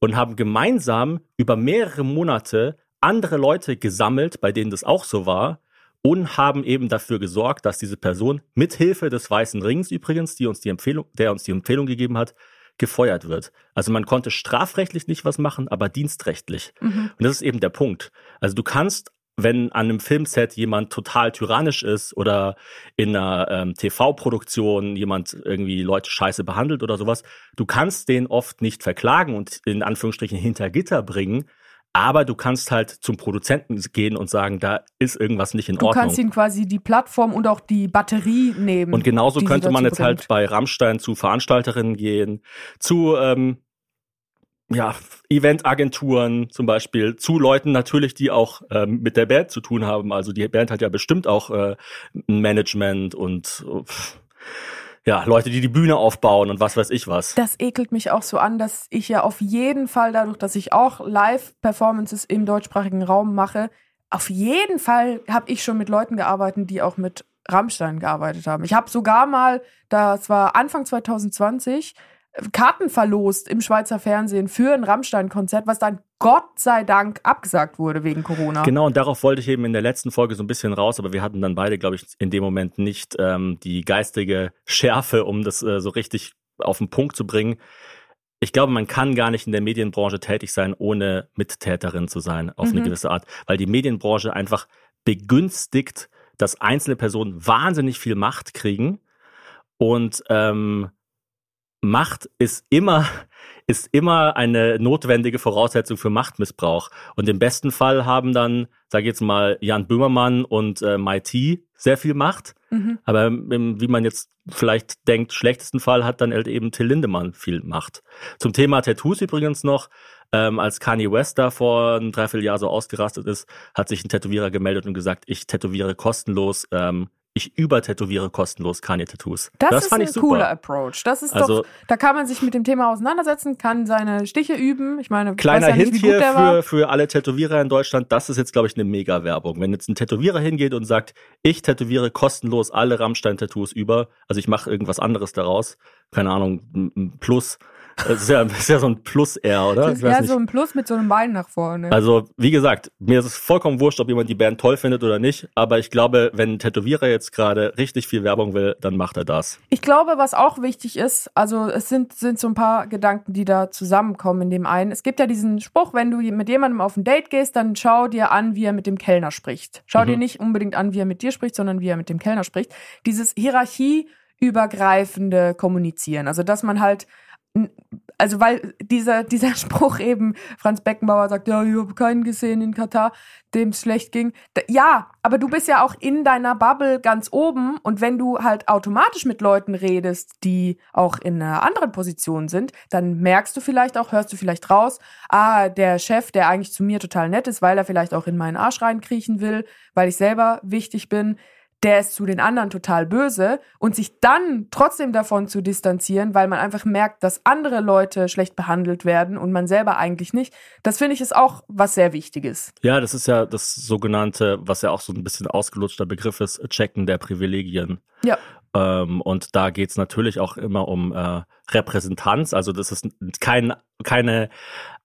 und haben gemeinsam über mehrere Monate andere Leute gesammelt, bei denen das auch so war, und haben eben dafür gesorgt, dass diese Person mithilfe des Weißen Rings übrigens, die uns die Empfehlung, der uns die Empfehlung gegeben hat, gefeuert wird. Also man konnte strafrechtlich nicht was machen, aber dienstrechtlich. Mhm. Und das ist eben der Punkt. Also du kannst wenn an einem Filmset jemand total tyrannisch ist oder in einer ähm, TV-Produktion jemand irgendwie Leute scheiße behandelt oder sowas, du kannst den oft nicht verklagen und in Anführungsstrichen hinter Gitter bringen, aber du kannst halt zum Produzenten gehen und sagen, da ist irgendwas nicht in du Ordnung. Du kannst ihn quasi die Plattform und auch die Batterie nehmen. Und genauso könnte man jetzt halt bringt. halt bei Rammstein zu Veranstalterinnen gehen, zu ähm, ja, Eventagenturen zum Beispiel, zu Leuten natürlich, die auch ähm, mit der Band zu tun haben. Also die Band hat ja bestimmt auch äh, Management und pff, ja, Leute, die die Bühne aufbauen und was weiß ich was. Das ekelt mich auch so an, dass ich ja auf jeden Fall dadurch, dass ich auch Live-Performances im deutschsprachigen Raum mache, auf jeden Fall habe ich schon mit Leuten gearbeitet, die auch mit Rammstein gearbeitet haben. Ich habe sogar mal, das war Anfang 2020, Karten verlost im Schweizer Fernsehen für ein Rammstein-Konzert, was dann Gott sei Dank abgesagt wurde wegen Corona. Genau, und darauf wollte ich eben in der letzten Folge so ein bisschen raus, aber wir hatten dann beide, glaube ich, in dem Moment nicht ähm, die geistige Schärfe, um das äh, so richtig auf den Punkt zu bringen. Ich glaube, man kann gar nicht in der Medienbranche tätig sein, ohne Mittäterin zu sein, auf mhm. eine gewisse Art, weil die Medienbranche einfach begünstigt, dass einzelne Personen wahnsinnig viel Macht kriegen und ähm, Macht ist immer, ist immer eine notwendige Voraussetzung für Machtmissbrauch. Und im besten Fall haben dann, sage ich jetzt mal, Jan Böhmermann und äh, MIT sehr viel Macht. Mhm. Aber im, wie man jetzt vielleicht denkt, schlechtesten Fall hat dann halt eben Till Lindemann viel Macht. Zum Thema Tattoos übrigens noch. Ähm, als Kanye West da vor einem Dreivierteljahr so ausgerastet ist, hat sich ein Tätowierer gemeldet und gesagt, ich tätowiere kostenlos ähm, ich übertätowiere kostenlos Kanye-Tattoos. Das, das, ist fand ein ich super. cooler Approach. Das ist also, doch, da kann man sich mit dem Thema auseinandersetzen, kann seine Stiche üben. Ich meine, kleiner ja Hint hier für, für alle Tätowierer in Deutschland. Das ist jetzt, glaube ich, eine Mega-Werbung. Wenn jetzt ein Tätowierer hingeht und sagt, ich tätowiere kostenlos alle Rammstein-Tattoos über, also ich mache irgendwas anderes daraus, keine Ahnung, ein Plus, das ist ja, das ist ja so ein Plus eher, oder? Das ist eher so ein Plus mit so einem Bein nach vorne. Also, wie gesagt, mir ist es vollkommen wurscht, ob jemand die Band toll findet oder nicht. Aber ich glaube, wenn ein Tätowierer jetzt gerade richtig viel Werbung will, dann macht er das. Ich glaube, was auch wichtig ist, also es sind, sind so ein paar Gedanken, die da zusammenkommen in dem einen. Es gibt ja diesen Spruch, wenn du mit jemandem auf ein Date gehst, dann schau dir an, wie er mit dem Kellner spricht. Schau mhm. dir nicht unbedingt an, wie er mit dir spricht, sondern wie er mit dem Kellner spricht. Dieses Hierarchie übergreifende Kommunizieren. Also, dass man halt also weil dieser, dieser Spruch eben, Franz Beckenbauer sagt, ja, ich habe keinen gesehen in Katar, dem es schlecht ging. Ja, aber du bist ja auch in deiner Bubble ganz oben und wenn du halt automatisch mit Leuten redest, die auch in einer anderen Position sind, dann merkst du vielleicht auch, hörst du vielleicht raus, ah, der Chef, der eigentlich zu mir total nett ist, weil er vielleicht auch in meinen Arsch reinkriechen will, weil ich selber wichtig bin, der ist zu den anderen total böse und sich dann trotzdem davon zu distanzieren, weil man einfach merkt, dass andere Leute schlecht behandelt werden und man selber eigentlich nicht, das finde ich ist auch was sehr Wichtiges. Ja, das ist ja das sogenannte, was ja auch so ein bisschen ausgelutschter Begriff ist, Checken der Privilegien. Ja. Ähm, und da geht's natürlich auch immer um äh, Repräsentanz. Also das ist kein, keine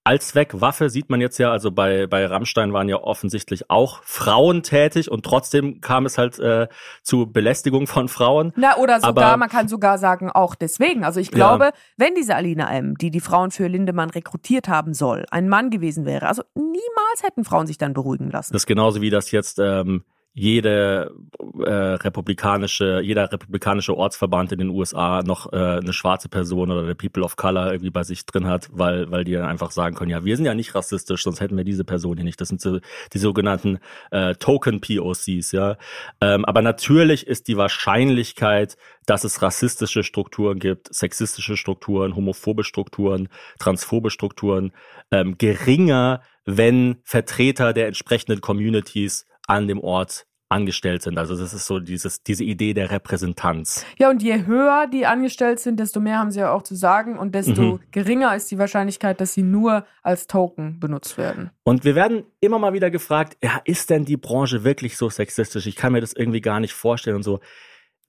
Allzweckwaffe sieht man jetzt ja, also bei, bei Rammstein waren ja offensichtlich auch Frauen tätig und trotzdem kam es halt äh, zu Belästigung von Frauen. Na, oder sogar, Aber, man kann sogar sagen, auch deswegen. Also ich glaube, ja. wenn diese Alina M., die die Frauen für Lindemann rekrutiert haben soll, ein Mann gewesen wäre, also niemals hätten Frauen sich dann beruhigen lassen. Das ist genauso wie das jetzt ähm, jede äh, republikanische, jeder republikanische Ortsverband in den USA noch äh, eine schwarze Person oder der People of Color irgendwie bei sich drin hat, weil, weil die dann einfach sagen können, ja, wir sind ja nicht rassistisch, sonst hätten wir diese Person hier nicht. Das sind so die sogenannten äh, Token POCs, ja. Ähm, aber natürlich ist die Wahrscheinlichkeit, dass es rassistische Strukturen gibt, sexistische Strukturen, homophobe Strukturen, transphobe Strukturen, ähm, geringer, wenn Vertreter der entsprechenden Communities an dem Ort angestellt sind. Also das ist so dieses, diese Idee der Repräsentanz. Ja, und je höher die angestellt sind, desto mehr haben sie ja auch zu sagen und desto mhm. geringer ist die Wahrscheinlichkeit, dass sie nur als Token benutzt werden. Und wir werden immer mal wieder gefragt, ja, ist denn die Branche wirklich so sexistisch? Ich kann mir das irgendwie gar nicht vorstellen und so.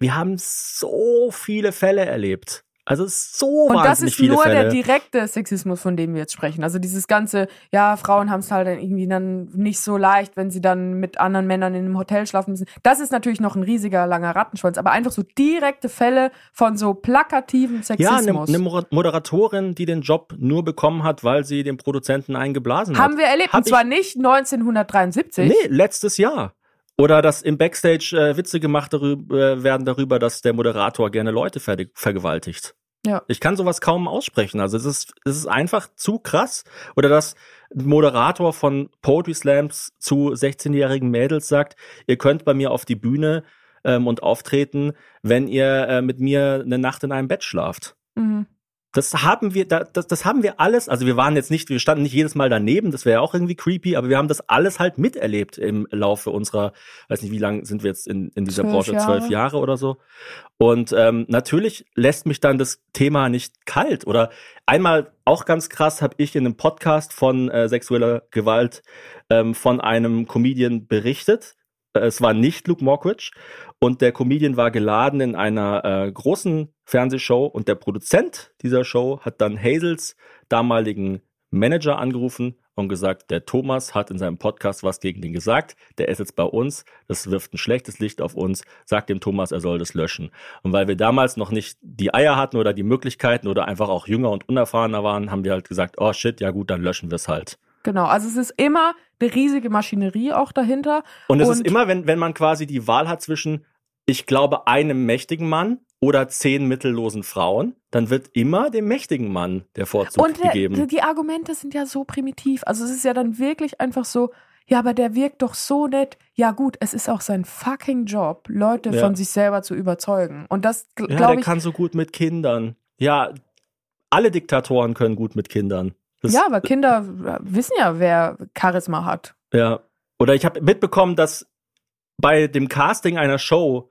Wir haben so viele Fälle erlebt also so Und das ist nur Fälle. der direkte Sexismus, von dem wir jetzt sprechen. Also dieses ganze, ja, Frauen haben es halt irgendwie dann nicht so leicht, wenn sie dann mit anderen Männern in einem Hotel schlafen müssen. Das ist natürlich noch ein riesiger, langer Rattenschwanz, aber einfach so direkte Fälle von so plakativen Sexismus. Ja, eine, eine Moderatorin, die den Job nur bekommen hat, weil sie den Produzenten eingeblasen hat. Haben wir erlebt, Hab und zwar nicht 1973. Nee, letztes Jahr. Oder dass im Backstage äh, Witze gemacht darüber, äh, werden darüber, dass der Moderator gerne Leute ver vergewaltigt. Ja. Ich kann sowas kaum aussprechen. Also es ist, es ist einfach zu krass. Oder dass Moderator von Poetry Slams zu 16-jährigen Mädels sagt, ihr könnt bei mir auf die Bühne ähm, und auftreten, wenn ihr äh, mit mir eine Nacht in einem Bett schlaft. Mhm. Das haben wir, das, das haben wir alles, also wir waren jetzt nicht, wir standen nicht jedes Mal daneben, das wäre ja auch irgendwie creepy, aber wir haben das alles halt miterlebt im Laufe unserer, weiß nicht, wie lange sind wir jetzt in, in dieser zwölf Branche, Jahre. zwölf Jahre oder so. Und ähm, natürlich lässt mich dann das Thema nicht kalt. Oder einmal auch ganz krass habe ich in einem Podcast von äh, sexueller Gewalt ähm, von einem Comedian berichtet, Es war nicht Luke Mockridge. Und der Comedian war geladen in einer äh, großen Fernsehshow. Und der Produzent dieser Show hat dann Hazels damaligen Manager angerufen und gesagt, der Thomas hat in seinem Podcast was gegen den gesagt, der ist jetzt bei uns, das wirft ein schlechtes Licht auf uns, sagt dem Thomas, er soll das löschen. Und weil wir damals noch nicht die Eier hatten oder die Möglichkeiten oder einfach auch jünger und unerfahrener waren, haben wir halt gesagt, oh shit, ja gut, dann löschen wir es halt. Genau, also es ist immer eine riesige Maschinerie auch dahinter. Und es ist immer, wenn, wenn man quasi die Wahl hat zwischen, ich glaube, einem mächtigen Mann oder zehn mittellosen Frauen, dann wird immer dem mächtigen Mann der Vorzug und der, gegeben. die Argumente sind ja so primitiv. Also es ist ja dann wirklich einfach so, ja, aber der wirkt doch so nett. Ja gut, es ist auch sein fucking Job, Leute Ja. von sich selber zu überzeugen. Und das ja, glaube der ich. kann so gut mit Kindern. Ja, alle Diktatoren können gut mit Kindern. Das- ja, aber Kinder wissen ja, wer Charisma hat. Ja. Oder ich habe mitbekommen, dass bei dem Casting einer Show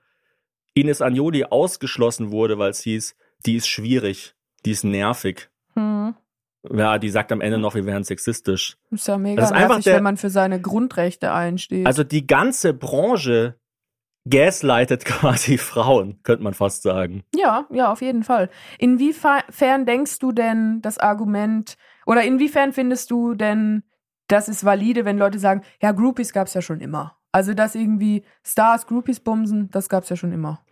Ines Agnoli ausgeschlossen wurde, weil es hieß, die ist schwierig, die ist nervig. Hm. Ja, die sagt am Ende noch, wir wären sexistisch. Ist ja mega Das ist einfach nervig, der- wenn man für seine Grundrechte einsteht. Also die ganze Branche gaslightet quasi Frauen, könnte man fast sagen. Ja, ja, auf jeden Fall. Inwiefern denkst du denn das Argument oder inwiefern findest du denn, das ist valide, wenn Leute sagen, ja, Groupies gab's ja schon immer. Also, dass irgendwie Stars Groupies bumsen, das gab's ja schon immer.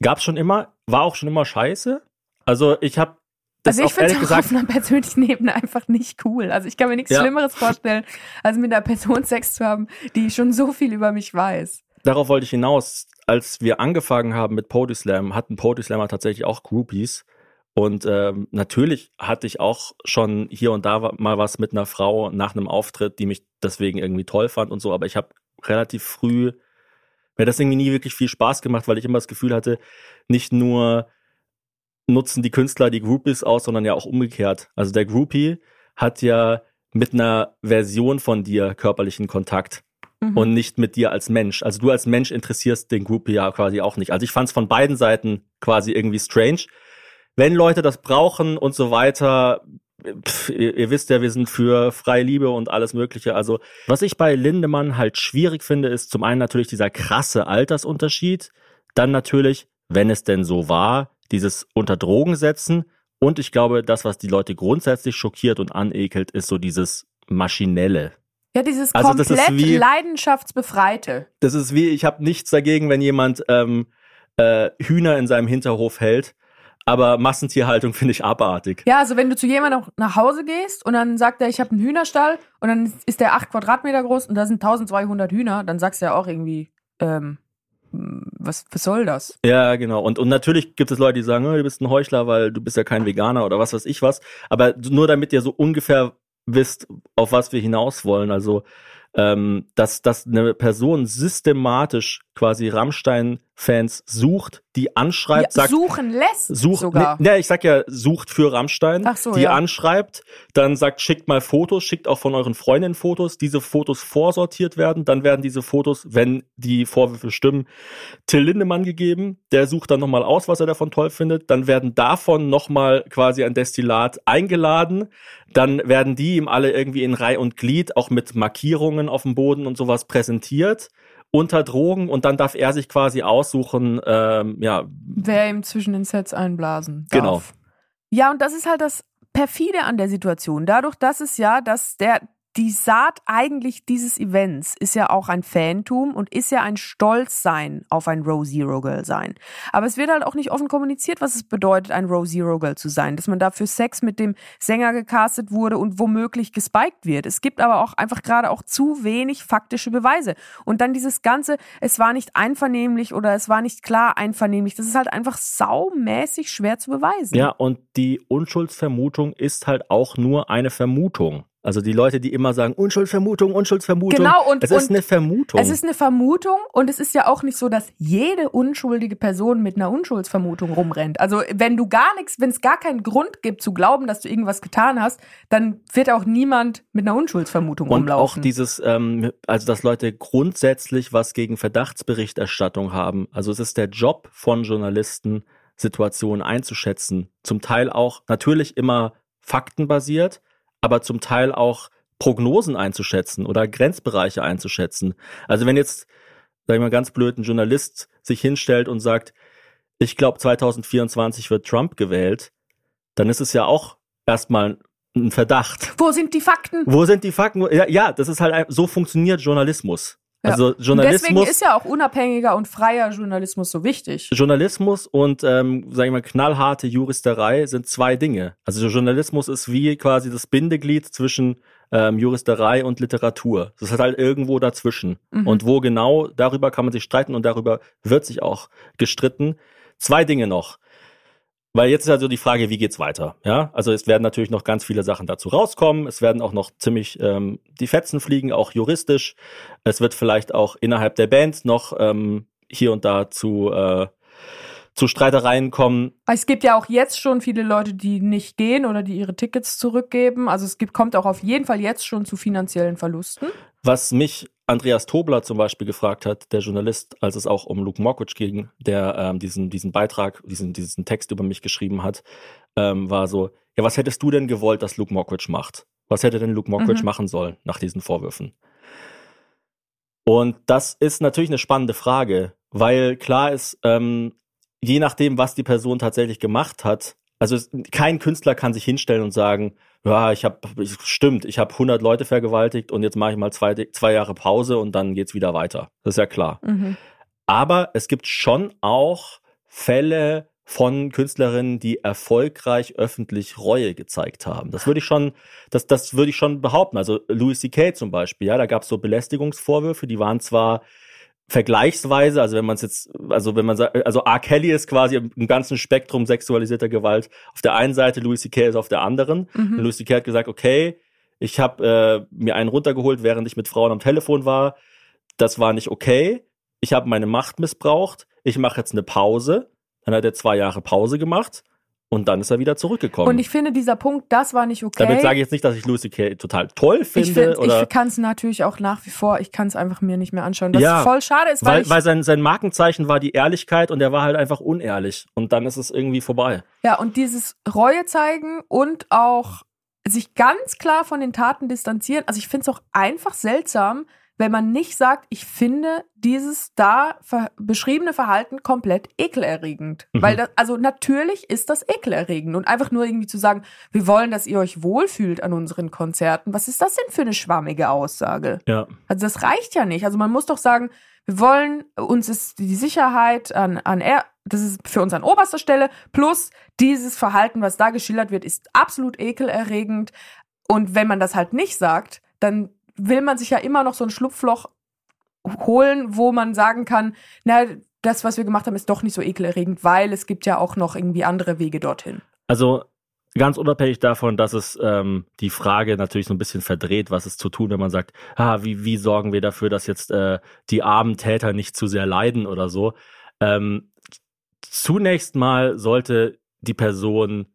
Gab's schon immer, war auch schon immer scheiße. Also ich habe das also, ich finde es auf einer persönlichen Ebene einfach nicht cool. Also, ich kann mir nichts Ja. Schlimmeres vorstellen, als mit einer Person Sex zu haben, die schon so viel über mich weiß. darauf wollte ich hinaus. Als wir angefangen haben mit Podislam, hatten Podislammer tatsächlich auch Groupies. Und ähm, natürlich hatte ich auch schon hier und da mal was mit einer Frau nach einem Auftritt, die mich deswegen irgendwie toll fand und so. Aber ich habe relativ früh mir hat das irgendwie nie wirklich viel Spaß gemacht, weil ich immer das Gefühl hatte, nicht nur nutzen die Künstler die Groupies aus, sondern ja auch umgekehrt. Also der Groupie hat ja mit einer Version von dir körperlichen Kontakt Mhm. und nicht mit dir als Mensch. Also du als Mensch interessierst den Groupie ja quasi auch nicht. Also ich fand es von beiden Seiten quasi irgendwie strange. Wenn Leute das brauchen und so weiter, pff, ihr, ihr wisst ja, wir sind für freie Liebe und alles Mögliche. Also was ich bei Lindemann halt schwierig finde, ist zum einen natürlich dieser krasse Altersunterschied, dann natürlich, wenn es denn so war, dieses unter Drogen setzen und ich glaube, das, was die Leute grundsätzlich schockiert und anekelt, ist so dieses Maschinelle. Ja, dieses Also, komplett wie- leidenschaftsbefreite. Das ist wie, ich habe nichts dagegen, wenn jemand ähm, äh, Hühner in seinem Hinterhof hält, aber Massentierhaltung finde ich abartig. Ja, also wenn du zu jemandem auch nach Hause gehst und dann sagt er, ich habe einen Hühnerstall und dann ist der acht Quadratmeter groß und da sind 1200 Hühner, dann sagst du ja auch irgendwie, ähm, was, was soll das? Ja, genau. Und, und natürlich gibt es Leute, die sagen, oh, du bist ein Heuchler, weil du bist ja kein Veganer oder was weiß ich was. Aber nur damit ihr so ungefähr wisst, auf was wir hinaus wollen. Also, ähm, dass, dass eine Person systematisch quasi Rammstein-Fans sucht, die anschreibt, Ja, sagt, suchen lässt Sucht, sogar. Ne, ne, ich sag ja, sucht für Rammstein, Ach so, die ja. anschreibt, dann sagt, schickt mal Fotos, schickt auch von euren Freundinnen Fotos, diese Fotos vorsortiert werden, dann werden diese Fotos, wenn die Vorwürfe stimmen, Till Lindemann gegeben, der sucht dann nochmal aus, was er davon toll findet, dann werden davon nochmal quasi ein Destillat eingeladen, dann werden die ihm alle irgendwie in Reih und Glied, auch mit Markierungen auf dem Boden und sowas präsentiert, unter Drogen und dann darf er sich quasi aussuchen, ähm, ja, Wer ihm zwischen den Sets einblasen darf. Genau. Ja, und das ist halt das perfide an der Situation. Dadurch, dass es ja, dass der die Saat eigentlich dieses Events ist ja auch ein Fantum und ist ja ein Stolzsein auf ein Row Zero Girl sein. Aber es wird halt auch nicht offen kommuniziert, was es bedeutet, ein Row Zero Girl zu sein. Dass man dafür Sex mit dem Sänger gecastet wurde und womöglich gespiked wird. Es gibt aber auch einfach gerade auch zu wenig faktische Beweise. Und dann dieses Ganze, es war nicht einvernehmlich oder es war nicht klar einvernehmlich. Das ist halt einfach saumäßig schwer zu beweisen. Ja, und die Unschuldsvermutung ist halt auch nur eine Vermutung. Also die Leute, die immer sagen, Unschuldsvermutung, Unschuldsvermutung. Genau, und- es ist und eine Vermutung. Es ist eine Vermutung und es ist ja auch nicht so, dass jede unschuldige Person mit einer Unschuldsvermutung rumrennt. Also wenn du gar nichts, wenn es gar keinen Grund gibt zu glauben, dass du irgendwas getan hast, dann wird auch niemand mit einer Unschuldsvermutung und rumlaufen. auch dieses, ähm, also dass Leute grundsätzlich was gegen Verdachtsberichterstattung haben. Also es ist der Job von Journalisten, Situationen einzuschätzen. Zum Teil auch natürlich immer faktenbasiert, aber zum Teil auch Prognosen einzuschätzen oder Grenzbereiche einzuschätzen. Also wenn jetzt, sag ich mal ganz blöd, ein Journalist sich hinstellt und sagt, ich glaube 2024 wird Trump gewählt, dann ist es ja auch erstmal ein Verdacht. Wo sind die Fakten? Wo sind die Fakten? Ja, ja das ist halt, so funktioniert Journalismus. Also Journalismus. Und deswegen ist ja auch unabhängiger und freier Journalismus so wichtig. Journalismus und, ähm, sagen wir mal, knallharte Juristerei sind zwei Dinge. Also Journalismus ist wie quasi das Bindeglied zwischen ähm, Juristerei und Literatur. Das ist halt irgendwo dazwischen. Mhm. Und wo genau, darüber kann man sich streiten und darüber wird sich auch gestritten. Zwei Dinge noch. Weil jetzt ist also die Frage, wie geht's weiter? Ja, also es werden natürlich noch ganz viele Sachen dazu rauskommen. Es werden auch noch ziemlich ähm, die Fetzen fliegen, auch juristisch. Es wird vielleicht auch innerhalb der Band noch ähm, hier und da zu äh, zu Streitereien kommen. Es gibt ja auch jetzt schon viele Leute, die nicht gehen oder die ihre Tickets zurückgeben. Also es gibt, kommt auch auf jeden Fall jetzt schon zu finanziellen Verlusten. Was mich Andreas Tobler zum Beispiel gefragt hat, der Journalist, als es auch um Luke Mockridge ging, der ähm, diesen, diesen Beitrag, diesen, diesen Text über mich geschrieben hat, ähm, war so, ja, was hättest du denn gewollt, dass Luke Mockridge macht? Was hätte denn Luke Mockridge mhm. machen sollen nach diesen Vorwürfen? Und das ist natürlich eine spannende Frage, weil klar ist, ähm, je nachdem, was die Person tatsächlich gemacht hat, also kein Künstler kann sich hinstellen und sagen, ja, ich habe, stimmt, ich habe 100 Leute vergewaltigt und jetzt mache ich mal zwei, zwei Jahre Pause und dann geht's wieder weiter. Das ist ja klar. Mhm. Aber es gibt schon auch Fälle von Künstlerinnen, die erfolgreich öffentlich Reue gezeigt haben. Das würde ich schon, das, das würde ich schon behaupten. Also Louis C.K. zum Beispiel, ja, da gab es so Belästigungsvorwürfe, die waren zwar vergleichsweise, also wenn man es jetzt, also wenn man sagt, also R. Kelly ist quasi im ganzen Spektrum sexualisierter Gewalt auf der einen Seite, Louis C.K. ist auf der anderen. Mhm. Louis C.K. hat gesagt, okay, ich habe äh, mir einen runtergeholt, während ich mit Frauen am Telefon war. Das war nicht okay. Ich habe meine Macht missbraucht. Ich mache jetzt eine Pause. Dann hat er zwei Jahre Pause gemacht. Und dann ist er wieder zurückgekommen. Und ich finde, dieser Punkt, das war nicht okay. Damit sage ich jetzt nicht, dass ich Lucy Kay total toll finde. Ich, find, ich kann es natürlich auch nach wie vor, ich kann es einfach mir nicht mehr anschauen. Was ja, voll schade ist, weil, weil, weil sein, sein Markenzeichen war die Ehrlichkeit und er war halt einfach unehrlich. Und dann ist es irgendwie vorbei. Ja, und dieses Reue zeigen und auch sich ganz klar von den Taten distanzieren. Also ich finde es auch einfach seltsam, wenn man nicht sagt, ich finde dieses da ver beschriebene Verhalten komplett ekelerregend. Mhm. Weil das, also natürlich ist das ekelerregend. Und einfach nur irgendwie zu sagen, wir wollen, dass ihr euch wohlfühlt an unseren Konzerten. Was ist das denn für eine schwammige Aussage? Ja. Also das reicht ja nicht. Also man muss doch sagen, wir wollen, uns ist die Sicherheit an, an er, das ist für uns an oberster Stelle, plus dieses Verhalten, was da geschildert wird, ist absolut ekelerregend. Und wenn man das halt nicht sagt, dann will man sich ja immer noch so ein Schlupfloch holen, wo man sagen kann, na, das, was wir gemacht haben, ist doch nicht so ekelerregend, weil es gibt ja auch noch irgendwie andere Wege dorthin. Also ganz unabhängig davon, dass es ähm, die Frage natürlich so ein bisschen verdreht, was ist zu tun, wenn man sagt, ah, wie, wie sorgen wir dafür, dass jetzt äh, die armen Täter nicht zu sehr leiden oder so. Ähm, zunächst mal sollte die Person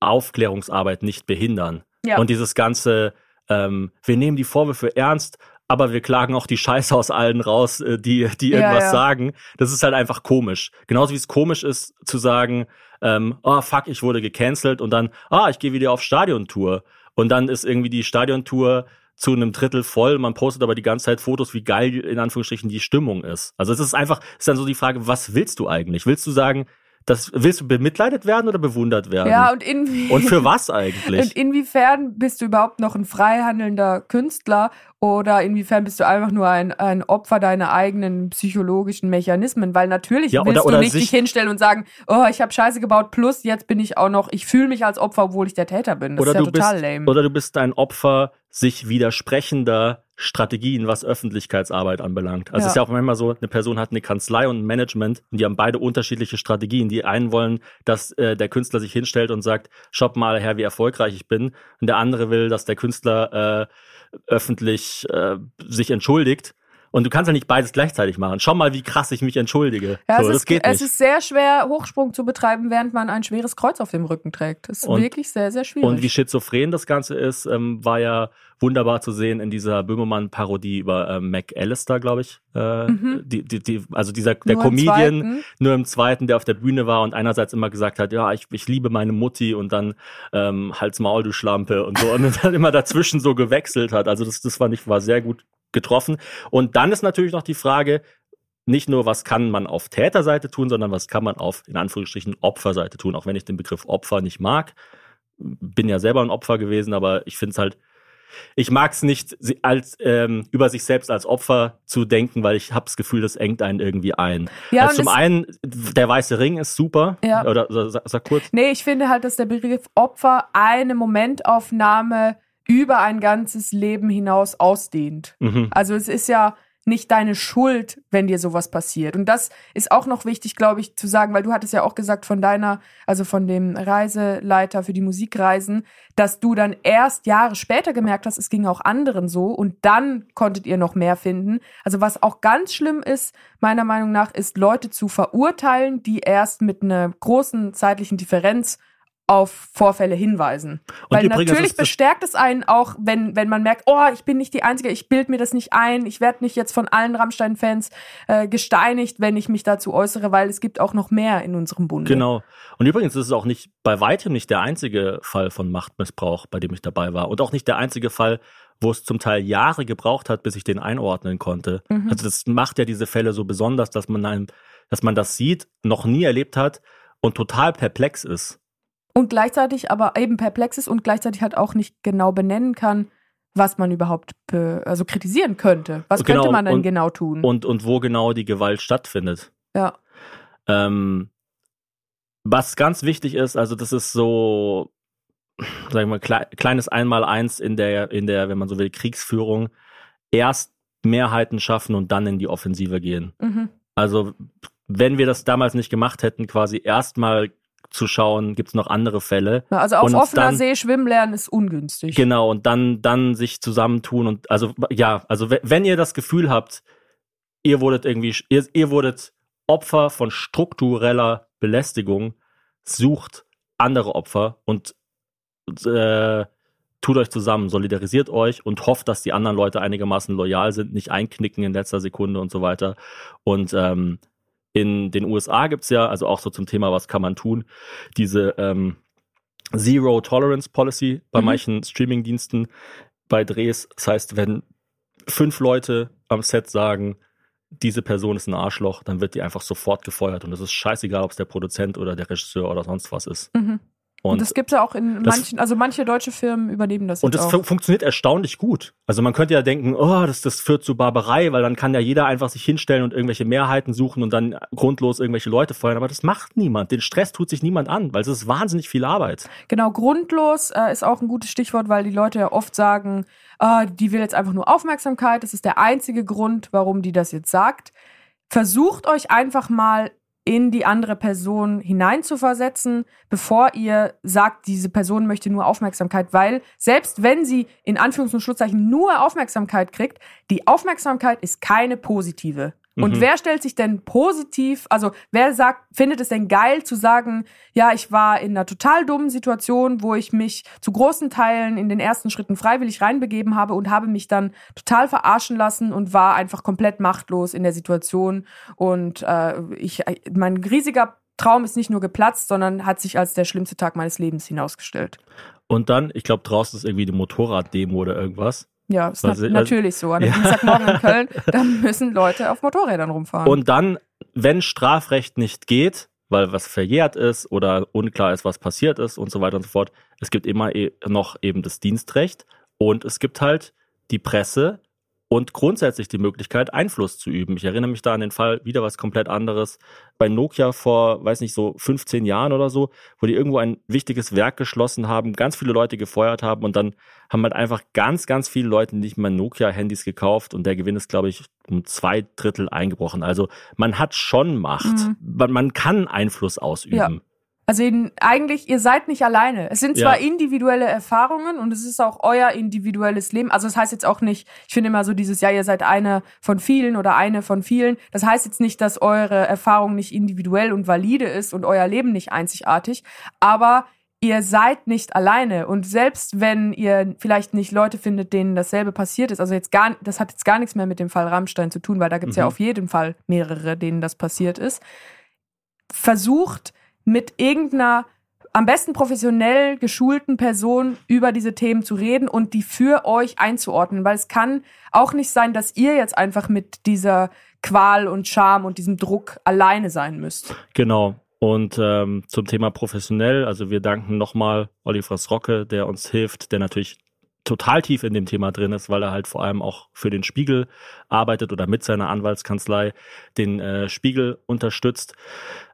Aufklärungsarbeit nicht behindern. Ja. Und dieses ganze ähm, wir nehmen die Vorwürfe ernst, aber wir klagen auch die Scheiße aus allen raus, äh, die, die irgendwas ja, ja. sagen. Das ist halt einfach komisch. Genauso wie es komisch ist zu sagen, ähm, oh fuck, ich wurde gecancelt und dann, ah, ich gehe wieder auf Stadiontour. Und dann ist irgendwie die Stadiontour zu einem Drittel voll. Man postet aber die ganze Zeit Fotos, wie geil in Anführungsstrichen die Stimmung ist. Also es ist einfach, es ist dann so die Frage, was willst du eigentlich? Willst du sagen, das willst du bemitleidet werden oder bewundert werden? Ja, und inwie Und für was eigentlich? Und inwiefern bist du überhaupt noch ein freihandelnder Künstler oder inwiefern bist du einfach nur ein, ein Opfer deiner eigenen psychologischen Mechanismen? Weil natürlich ja, willst oder, oder du nicht dich hinstellen und sagen, oh, ich habe Scheiße gebaut, plus jetzt bin ich auch noch, ich fühle mich als Opfer, obwohl ich der Täter bin. Das oder ist ja total bist, lame. Oder du bist ein Opfer sich widersprechender Strategien, was Öffentlichkeitsarbeit anbelangt. Also ja. es ist ja auch manchmal so, eine Person hat eine Kanzlei und ein Management und die haben beide unterschiedliche Strategien. Die einen wollen, dass äh, der Künstler sich hinstellt und sagt, schaut mal her, wie erfolgreich ich bin. Und der andere will, dass der Künstler äh, öffentlich äh, sich entschuldigt. Und du kannst ja nicht beides gleichzeitig machen. Schau mal, wie krass ich mich entschuldige. Ja, so, es, ist, es ist sehr schwer, Hochsprung zu betreiben, während man ein schweres Kreuz auf dem Rücken trägt. Das ist Und- wirklich sehr, sehr schwierig. Und wie schizophren das Ganze ist, ähm, war ja wunderbar zu sehen in dieser Böhmermann-Parodie über ähm, Mac Allister, glaube ich. Äh, Mhm. die, die, die, also dieser der Nur im Comedian, Zweiten. nur im zweiten, der auf der Bühne war und einerseits immer gesagt hat, ja, ich, ich liebe meine Mutti und dann ähm, Hals Maul, du Schlampe und so und dann immer dazwischen so gewechselt hat. Also das, das fand ich, war sehr gut getroffen. Und dann ist natürlich noch die Frage, nicht nur, was kann man auf Täterseite tun, sondern was kann man auf, in Anführungsstrichen, Opferseite tun, auch wenn ich den Begriff Opfer nicht mag. Bin ja selber ein Opfer gewesen, aber ich finde es halt, ich mag es nicht, als ähm, über sich selbst als Opfer zu denken, weil ich habe das Gefühl, das engt einen irgendwie ein. Ja, also zum einen, der weiße Ring ist super. Ja. Oder sag, sag kurz. Nee, ich finde halt, dass der Begriff Opfer eine Momentaufnahme über ein ganzes Leben hinaus ausdehnt. Mhm. Also es ist ja nicht deine Schuld, wenn dir sowas passiert. Und das ist auch noch wichtig, glaube ich, zu sagen, weil du hattest ja auch gesagt von deiner, also von dem Reiseleiter für die Musikreisen, dass du dann erst Jahre später gemerkt hast, es ging auch anderen so und dann konntet ihr noch mehr finden. Also was auch ganz schlimm ist, meiner Meinung nach, ist Leute zu verurteilen, die erst mit einer großen zeitlichen Differenz auf Vorfälle hinweisen. Und Weil natürlich bestärkt es einen auch, wenn, wenn man merkt, oh, ich bin nicht die Einzige, ich bild mir das nicht ein, ich werde nicht jetzt von allen Rammstein-Fans äh, gesteinigt, wenn ich mich dazu äußere, weil es gibt auch noch mehr in unserem Bunde. Genau. Und übrigens ist es auch nicht bei weitem nicht der einzige Fall von Machtmissbrauch, bei dem ich dabei war. Und auch nicht der einzige Fall, wo es zum Teil Jahre gebraucht hat, bis ich den einordnen konnte. Mhm. Also das macht ja diese Fälle so besonders, dass man einem, dass man das sieht, noch nie erlebt hat und total perplex ist. Und gleichzeitig aber eben perplex ist und gleichzeitig halt auch nicht genau benennen kann, was man überhaupt be also kritisieren könnte. Was Genau, könnte man denn und- genau tun? Und, und wo genau die Gewalt stattfindet. ja. Ähm, was ganz wichtig ist, also das ist so, sagen wir mal, klei kleines Einmaleins in der, in der, wenn man so will, Kriegsführung. Erst Mehrheiten schaffen und dann in die Offensive gehen. Mhm. Also, wenn wir das damals nicht gemacht hätten, quasi erstmal zu schauen, gibt es noch andere Fälle. Ja, Also auf Und offener dann- See schwimmen lernen ist ungünstig. Genau, und dann, dann sich zusammentun und also ja, also we- wenn ihr das Gefühl habt, ihr wurdet irgendwie, ihr, ihr wurdet Opfer von struktureller Belästigung, sucht andere Opfer und äh, tut euch zusammen, solidarisiert euch und hofft, dass die anderen Leute einigermaßen loyal sind, nicht einknicken in letzter Sekunde und so weiter. Und ähm, in den USA gibt's ja, also auch so zum Thema, was kann man tun, diese ähm, Zero Tolerance Policy bei Mhm. manchen Streamingdiensten bei Drehs. Das heißt, wenn fünf Leute am Set sagen, diese Person ist ein Arschloch, dann wird die einfach sofort gefeuert. Und es ist scheißegal, ob es der Produzent oder der Regisseur oder sonst was ist. Mhm. Und, Und, das gibt es ja auch in das- manchen, also manche deutsche Firmen übernehmen das und das fun funktioniert erstaunlich gut. Also man könnte ja denken, oh, das, das führt zu Barbarei, weil dann kann ja jeder einfach sich hinstellen und irgendwelche Mehrheiten suchen und dann grundlos irgendwelche Leute feuern. Aber das macht niemand. Den Stress tut sich niemand an, weil es ist wahnsinnig viel Arbeit. Genau, grundlos äh, ist auch ein gutes Stichwort, weil die Leute ja oft sagen, ah, die will jetzt einfach nur Aufmerksamkeit. Das ist der einzige Grund, warum die das jetzt sagt. Versucht euch einfach mal in die andere Person hineinzuversetzen, bevor ihr sagt, diese Person möchte nur Aufmerksamkeit, weil selbst wenn sie in Anführungs- und Schlusszeichen nur Aufmerksamkeit kriegt, die Aufmerksamkeit ist keine positive. Und Mhm. wer stellt sich denn positiv, also wer sagt, findet es denn geil zu sagen, ja, ich war in einer total dummen Situation, wo ich mich zu großen Teilen in den ersten Schritten freiwillig reinbegeben habe und habe mich dann total verarschen lassen und war einfach komplett machtlos in der Situation. Und äh, ich, mein riesiger Traum ist nicht nur geplatzt, sondern hat sich als der schlimmste Tag meines Lebens hinausgestellt. Und dann, ich glaube, draußen ist irgendwie die Motorraddemo oder irgendwas. Ja, ist Also, na natürlich so. An einem ja. Dienstagmorgen in Köln, da müssen Leute auf Motorrädern rumfahren. Und dann, wenn Strafrecht nicht geht, weil was verjährt ist oder unklar ist, was passiert ist und so weiter und so fort, es gibt immer e noch eben das Dienstrecht und es gibt halt die Presse und grundsätzlich die Möglichkeit, Einfluss zu üben. Ich erinnere mich da an den Fall, wieder was komplett anderes, bei Nokia vor, weiß nicht, so 15 Jahren oder so, wo die irgendwo ein wichtiges Werk geschlossen haben, ganz viele Leute gefeuert haben und dann haben halt einfach ganz, ganz viele Leute nicht mehr Nokia-Handys gekauft und der Gewinn ist, glaube ich, um zwei Drittel eingebrochen. Also man hat schon Macht. Mhm. Man, man kann Einfluss ausüben. Ja. Also in, eigentlich, ihr seid nicht alleine. Es sind zwar Ja. individuelle Erfahrungen und es ist auch euer individuelles Leben. Also das heißt jetzt auch nicht, ich finde immer so dieses, ja, ihr seid eine von vielen oder eine von vielen. Das heißt jetzt nicht, dass eure Erfahrung nicht individuell und valide ist und euer Leben nicht einzigartig. Aber ihr seid nicht alleine. Und selbst wenn ihr vielleicht nicht Leute findet, denen dasselbe passiert ist, also jetzt gar, das hat jetzt gar nichts mehr mit dem Fall Rammstein zu tun, weil da gibt's ja Mhm. auf jeden Fall mehrere, denen das passiert ist. Versucht mit irgendeiner am besten professionell geschulten Person über diese Themen zu reden und die für euch einzuordnen, weil es kann auch nicht sein, dass ihr jetzt einfach mit dieser Qual und Scham und diesem Druck alleine sein müsst. Genau. Und ähm, zum Thema professionell, also wir danken nochmal Oliver Rocke, der uns hilft, der natürlich total tief in dem Thema drin ist, weil er halt vor allem auch für den Spiegel arbeitet oder mit seiner Anwaltskanzlei den äh, Spiegel unterstützt,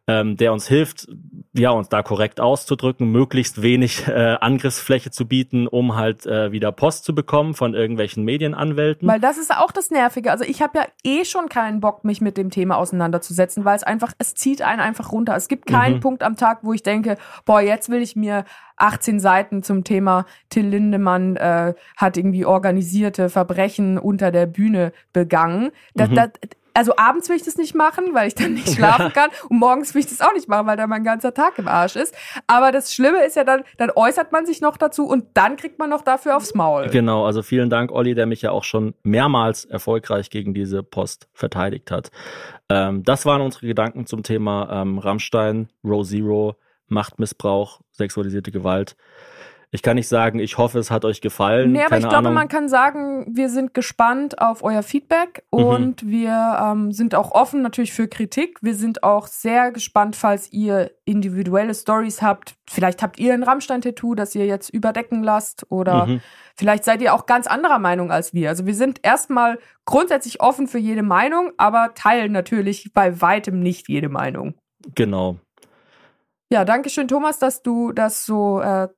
ähm, der uns hilft, ja, uns da korrekt auszudrücken, möglichst wenig äh, Angriffsfläche zu bieten, um halt äh, wieder Post zu bekommen von irgendwelchen Medienanwälten. Weil das ist auch das Nervige. Also ich habe ja eh schon keinen Bock, mich mit dem Thema auseinanderzusetzen, weil es einfach, es zieht einen einfach runter. Es gibt keinen Mhm. Punkt am Tag, wo ich denke, boah, jetzt will ich mir 18 Seiten zum Thema Till Lindemann äh, hat irgendwie organisierte Verbrechen unter der Bühne begangen. Das, Mhm. das, also abends will ich das nicht machen, weil ich dann nicht schlafen kann. Und morgens will ich das auch nicht machen, weil dann mein ganzer Tag im Arsch ist. Aber das Schlimme ist ja dann, dann äußert man sich noch dazu und dann kriegt man noch dafür aufs Maul. Genau, also vielen Dank, Olli, der mich ja auch schon mehrmals erfolgreich gegen diese Post verteidigt hat. Ähm, das waren unsere Gedanken zum Thema ähm, Rammstein, Row Zero, Machtmissbrauch, sexualisierte Gewalt. Ich kann nicht sagen, ich hoffe, es hat euch gefallen. Nee, aber Keine ich glaube, Ahnung. man kann sagen, wir sind gespannt auf euer Feedback und wir ähm, sind auch offen natürlich für Kritik. Wir sind auch sehr gespannt, falls ihr individuelle Stories habt. Vielleicht habt ihr ein Rammstein-Tattoo, das ihr jetzt überdecken lasst oder Mhm. vielleicht seid ihr auch ganz anderer Meinung als wir. Also wir sind erstmal grundsätzlich offen für jede Meinung, aber teilen natürlich bei weitem nicht jede Meinung. Genau. Ja, danke schön, Thomas, dass du das so äh,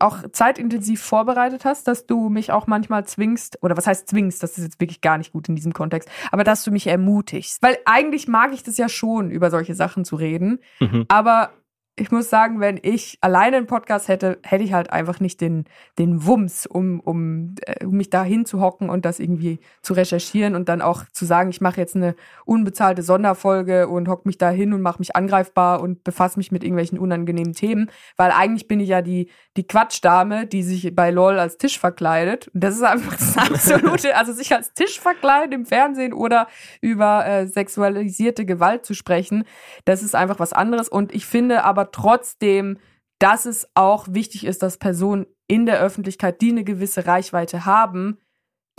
auch zeitintensiv vorbereitet hast, dass du mich auch manchmal zwingst, oder was heißt zwingst, das ist jetzt wirklich gar nicht gut in diesem Kontext, aber dass du mich ermutigst. Weil eigentlich mag ich das ja schon, über solche Sachen zu reden, Mhm. aber ich muss sagen, wenn ich alleine einen Podcast hätte, hätte ich halt einfach nicht den, den Wumms, um, um, äh, um mich da hinzuhocken und das irgendwie zu recherchieren und dann auch zu sagen, ich mache jetzt eine unbezahlte Sonderfolge und hock mich da hin und mache mich angreifbar und befasse mich mit irgendwelchen unangenehmen Themen, weil eigentlich bin ich ja die, die Quatschdame, die sich bei LOL als Tisch verkleidet. Und das ist einfach das absolute, also sich als Tisch verkleiden im Fernsehen oder über äh, sexualisierte Gewalt zu sprechen, das ist einfach was anderes. Und ich finde aber trotzdem, dass es auch wichtig ist, dass Personen in der Öffentlichkeit, die eine gewisse Reichweite haben,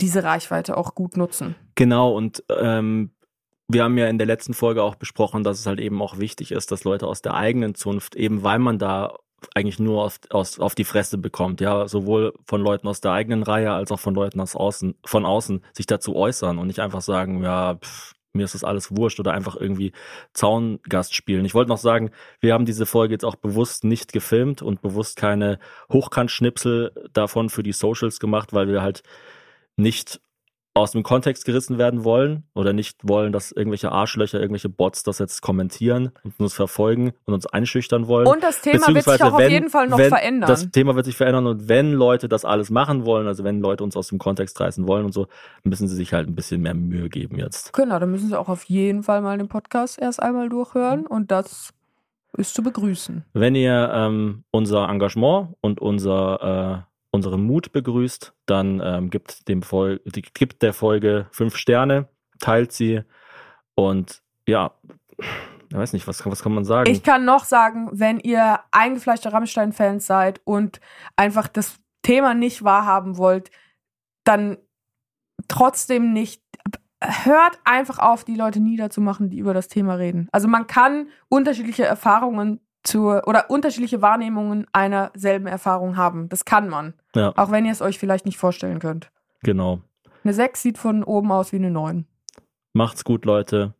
diese Reichweite auch gut nutzen. Genau, und ähm, wir haben ja in der letzten Folge auch besprochen, dass es halt eben auch wichtig ist, dass Leute aus der eigenen Zunft, eben weil man da eigentlich nur auf, aus, auf die Fresse bekommt, ja, sowohl von Leuten aus der eigenen Reihe als auch von Leuten aus außen, von außen, sich dazu äußern und nicht einfach sagen, ja, pff, mir ist das alles wurscht oder einfach irgendwie Zaungast spielen. Ich wollte noch sagen, wir haben diese Folge jetzt auch bewusst nicht gefilmt und bewusst keine Hochkantschnipsel davon für die Socials gemacht, weil wir halt nicht aus dem Kontext gerissen werden wollen oder nicht wollen, dass irgendwelche Arschlöcher, irgendwelche Bots das jetzt kommentieren und uns verfolgen und uns einschüchtern wollen. Und das Thema wird sich auch auf wenn- jeden Fall noch wenn, verändern. Das Thema wird sich verändern und wenn Leute das alles machen wollen, also wenn Leute uns aus dem Kontext reißen wollen und so, müssen sie sich halt ein bisschen mehr Mühe geben jetzt. Genau, dann müssen Sie auch auf jeden Fall mal den Podcast erst einmal durchhören und das ist zu begrüßen. Wenn ihr ähm, unser Engagement und unser äh, unseren Mut begrüßt, dann ähm, gibt dem gibt der Folge fünf Sterne, teilt sie und ja, ich weiß nicht, was, was kann man sagen? Ich kann noch sagen, wenn ihr eingefleischte Rammstein-Fans seid und einfach das Thema nicht wahrhaben wollt, dann trotzdem nicht. Hört einfach auf, die Leute niederzumachen, die über das Thema reden. Also man kann unterschiedliche Erfahrungen zur oder unterschiedliche Wahrnehmungen einer selben Erfahrung haben. Das kann man. ja, Auch wenn ihr es euch vielleicht nicht vorstellen könnt. genau. Eine 6 sieht von oben aus wie eine 9. Macht's gut, Leute.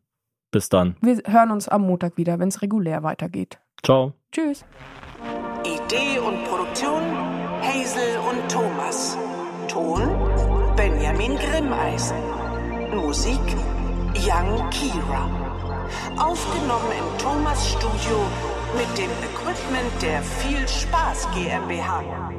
Bis dann. Wir hören uns am Montag wieder, wenn es regulär weitergeht. Ciao. Tschüss. Idee und Produktion Hazel und Thomas. Ton Benjamin Grimmeisen. Musik Young Kira. Aufgenommen in Thomas Studio mit dem Equipment der Viel Spaß GmbH.